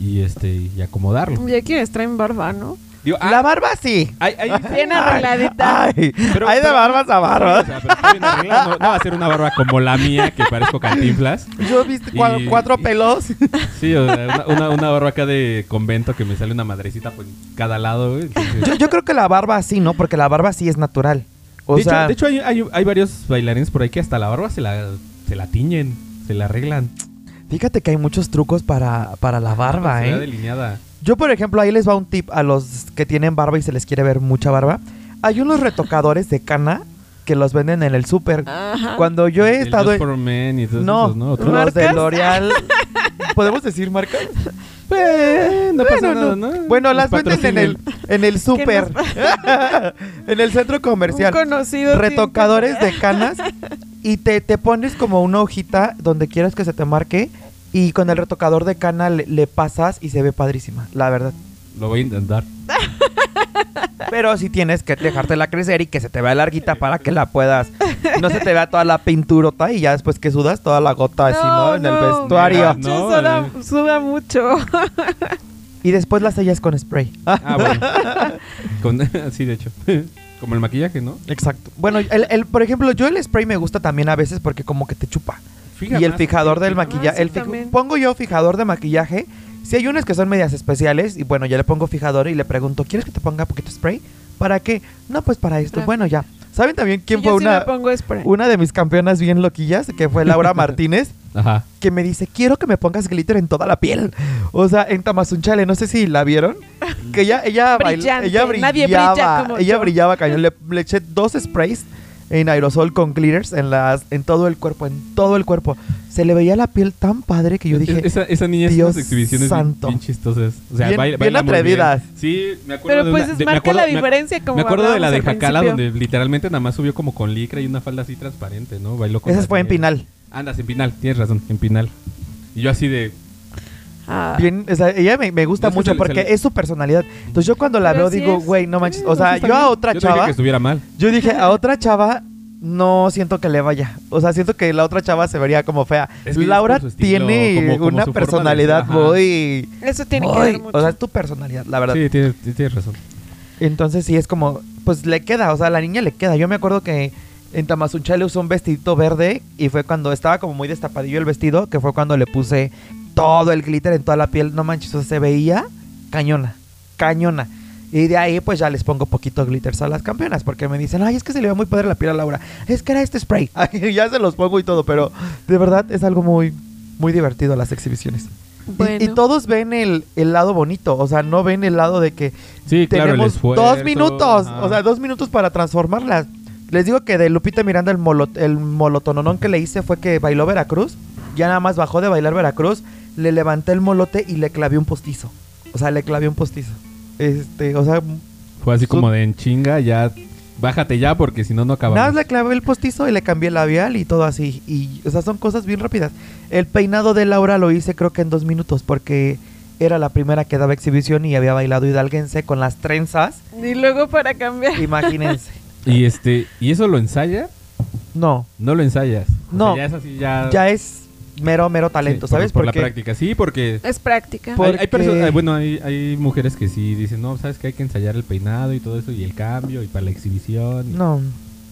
y este y acomodarlo. Ya quienes traen barba, ¿no? Digo, ah, La barba sí. hay, Bien arregladita. Ay, Pero- hay de pero- barbas a o barbas. sea, pero está bien arreglado, no, no va a ser una barba como la mía, que parezco cantinflas. Yo viste Y- cuatro pelos. Sí, o sea, una, una, una barba acá de convento que me sale una madrecita por cada lado, güey. Entonces- Yo, yo creo que la barba sí, ¿no? Porque la barba sí es natural. O de, sea, hecho, de hecho, hay, hay, hay varios bailarines por ahí que hasta la barba se la, se la tiñen, se la arreglan. fíjate que hay muchos trucos para, para la barba, ¿eh? delineada. Yo, por ejemplo, ahí les va un tip a los que tienen barba y se les quiere ver mucha barba. Hay unos retocadores de cana que los venden en el súper. Ajá. Cuando yo he El estado en... Men y todos No, esos, ¿no? Otros. los de. L'Oreal. ¿Podemos decir marcas? Eh, no pasa Bueno, nada, no. ¿no? Bueno, las venden en el, en el súper. en el centro Un comercial. conocido. retocadores de canas y te, te pones como una hojita donde quieras que se te marque y con el retocador de cana le, le pasas y se ve padrísima, la verdad. Lo voy a intentar. Pero si tienes que dejártela crecer y que se te vea larguita para que la puedas, no se te vea toda la pinturota y ya después que sudas toda la gota así, ¿no? En el vestuario. No, No, no, suda, eh. suda mucho. Y después las sellas con spray. Ah, bueno. Con, sí, de hecho. Como el maquillaje, ¿no? Exacto. Bueno, el, el- por ejemplo, yo el spray me gusta también a veces porque como que te chupa. Fija y el más, fijador fija- del maquillaje. Sí, el pongo yo fijador de maquillaje. Si hay unas que son medias especiales, y bueno, ya le pongo fijador y le pregunto, ¿quieres que te ponga poquito spray? ¿Para qué? No, pues para esto. Ah. Bueno, ya. ¿Saben también quién Sí, fue yo sí una, me pongo spray. una de mis campeonas bien loquillas? Que fue Laura Martínez, Ajá. que me dice, quiero que me pongas glitter en toda la piel. O sea, en Tamazunchale, no sé si la vieron. Que ella, ella, bail- Brillante, ella brillaba. nadie brilla como ella yo. brillaba cañón. Le, le eché dos sprays en aerosol con glitters en, las, en todo el cuerpo, en todo el cuerpo. Se le veía la piel tan padre que yo dije, esa, esa niña Dios unas exhibiciones bien- santo. Bien, chistosas. O sea, Bien- baila, bien baila muy atrevidas. Sí, me acuerdo Pero de pues una- es- de- me marca acuerdo- la me- diferencia como Me acuerdo de la de Jacala, donde literalmente nada más subió como con licra y una falda así transparente, ¿no? Bailó con esa fue en Pinal. Andas en Pinal, tienes razón, en Pinal. Y yo así de... Ah, Bien, o sea, ella me, me gusta mucho porque es su personalidad. Entonces yo cuando la Pero veo digo, es. güey, no manches. O sea, yo a otra Yo no dije chava, que estuviera mal. yo dije, a otra chava no siento que le vaya. O sea, siento que la otra chava se vería como fea. Es que es Laura estilo, tiene como- como una de personalidad ajá. muy... eso tiene que ver mucho. O sea, es tu personalidad, la verdad. Sí, tienes, tienes razón. Entonces sí es como, pues le queda, o sea, a la niña le queda. Yo me acuerdo que en Tamazunchale usó un vestidito verde y fue cuando estaba como muy destapadillo el vestido, que fue cuando le puse todo el glitter en toda la piel. No manches, o sea, se veía cañona, cañona. Y de ahí pues ya les pongo poquito glitter a las campeonas porque me dicen, ay, es que se le ve muy padre la piel a Laura. Es que era este spray. Y ya se los pongo y todo, pero de verdad es algo muy, muy divertido las exhibiciones. Y- Bueno. Y, todos ven el, el lado bonito, o sea, no ven el lado de que Sí, claro, tenemos esfuerzo, dos minutos, ajá. o sea, dos minutos para transformarlas. Les digo que de Lupita Miranda el, molo, el molotononón que le hice fue que bailó Veracruz, ya nada más bajó de bailar Veracruz, le levanté el molote y le clavé un postizo. O sea, le clavé un postizo. Este, o sea, Fue así Su- como de en chinga, ya... Bájate ya porque si no, no acabamos. nada más le clavé el postizo y le cambié el labial y todo así. Y, o sea, son cosas bien rápidas. El peinado de Laura lo hice creo que en dos minutos porque era la primera que daba exhibición y había bailado hidalguense con las trenzas. Y luego para cambiar. Imagínense. Y este... ¿Y eso lo ensaya? No, No lo ensayas. O No. sea, ya es así, ya... ya es mero, mero talento, Sí, por- ¿sabes? Por, la Porque práctica, sí, porque... Es práctica. Hay, personas, bueno, hay, hay mujeres que sí dicen, no, sabes que hay que ensayar el peinado y todo eso, y el cambio, y para la exhibición. y- No,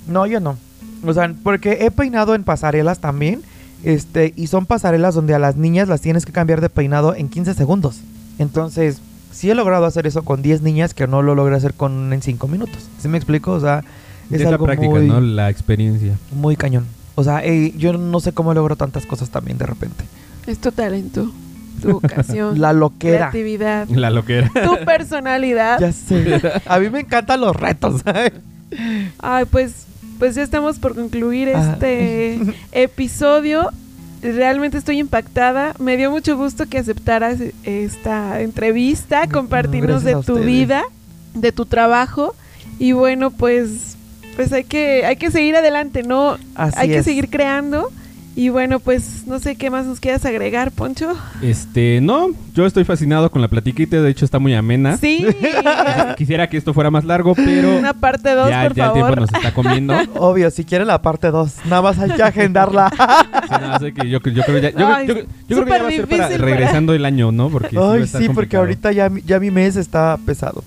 no, yo no. O sea, porque he peinado en pasarelas también. Este, y son pasarelas donde a las niñas las tienes que cambiar de peinado en 15 segundos. Entonces, sí he logrado hacer eso con 10 niñas que no lo logré hacer con en 5 minutos. ¿Sí me explico? O sea, es es la algo práctica, muy, ¿no? La experiencia. muy cañón. O sea, eh, yo no sé cómo logro tantas cosas también de repente. Es tu talento, tu vocación, La loquera. creatividad, La loquera. tu personalidad. Ya sé. A mí me encantan los retos. ¿sabes? Ay, pues, pues ya estamos por concluir Ah. este episodio. Realmente estoy impactada. Me dio mucho gusto que aceptaras esta entrevista, compartirnos de tu ustedes. vida, de tu trabajo. Y bueno, pues pues hay que, hay que seguir adelante, ¿no? Así hay que seguir creando. Y bueno, pues no sé qué más nos quieras agregar, Poncho. Este, no, yo estoy fascinado con la platiquita, de hecho está muy amena. Sí, Quisiera que esto fuera más largo, pero una parte 2, ya, por ya el tiempo favor. nos está comiendo. Obvio, si quieren la parte 2, nada más hay que agendarla. Sí, no, sé que yo, yo creo ya, yo, Ay, yo- yo creo que ya va a ser para regresando el año, ¿no? Porque Ay, estar sí, porque ahorita ya, mi- ya mi mes está pesado.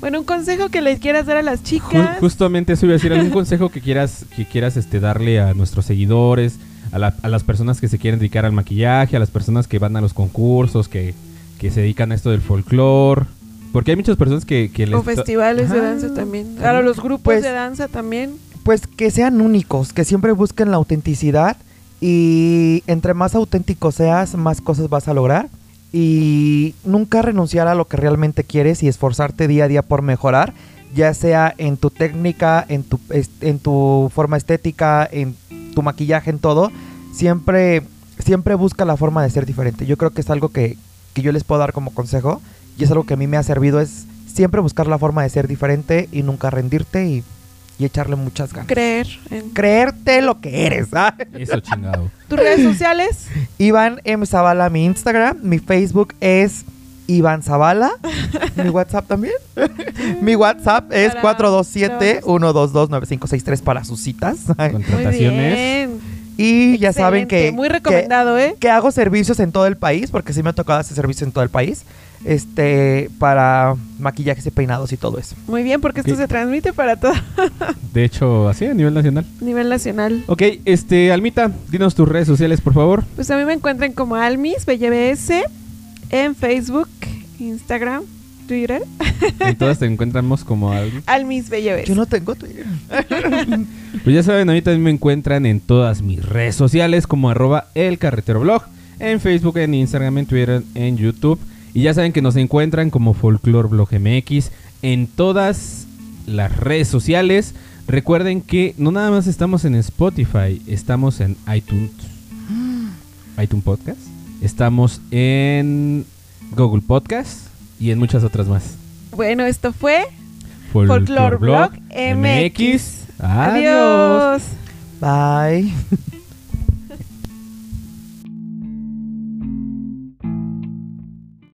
Bueno, un consejo que les quieras dar a las Ju- chicas. justamente eso iba a decir, algún consejo que quieras, que quieras este, darle a nuestros seguidores, a, la- a las personas que se quieren dedicar al maquillaje, a las personas que van a los concursos, que, que se dedican a esto del folclore. Porque hay muchas personas que, que les... o festivales de danza también. Ahora los grupos Pues- de danza también. Pues que sean únicos, que siempre busquen la autenticidad y entre más auténtico seas, más cosas vas a lograr. Y nunca renunciar a lo que realmente quieres y esforzarte día a día por mejorar, ya sea en tu técnica, en tu, en tu forma estética, en tu maquillaje, en todo. Siempre, siempre busca la forma de ser diferente. Yo creo que es algo que, que yo les puedo dar como consejo y es algo que a mí me ha servido, es siempre buscar la forma de ser diferente y nunca rendirte y, y echarle muchas ganas. Creer en Creerte lo que eres. ¿ah? Eso chingado. tus redes sociales. Iván M. Zavala, mi Instagram. Mi Facebook es Iván Zavala. mi WhatsApp también. mi WhatsApp es Para- 427-122-9563 para sus citas. Muy Contrataciones. bien. y ya saben que, Muy que, recomendado, ¿eh? que hago servicios en todo el país, porque sí me ha tocado hacer servicios en todo el país. Este, para maquillajes y peinados y todo eso. Muy bien, porque esto se transmite para todo De hecho, así a nivel nacional. nivel nacional. Ok, este, Almita, dinos tus redes sociales, por favor. Pues a mí me encuentran como Almis BBS en Facebook, Instagram, Twitter. En todas te encontramos como Almi. Almis BBS. Yo no tengo Twitter. Pues ya saben, a mí también me encuentran en todas mis redes sociales como arroba el carretero blog, en Facebook, en Instagram, en Twitter, en YouTube. Y ya saben que nos encuentran como Folklore Blog MX en todas las redes sociales. Recuerden que no nada más estamos en Spotify, estamos en iTunes, iTunes Podcast, estamos en Google Podcast y en muchas otras más. Bueno, esto fue Folklore Folklore Blog MX. Adiós. Adiós. Bye.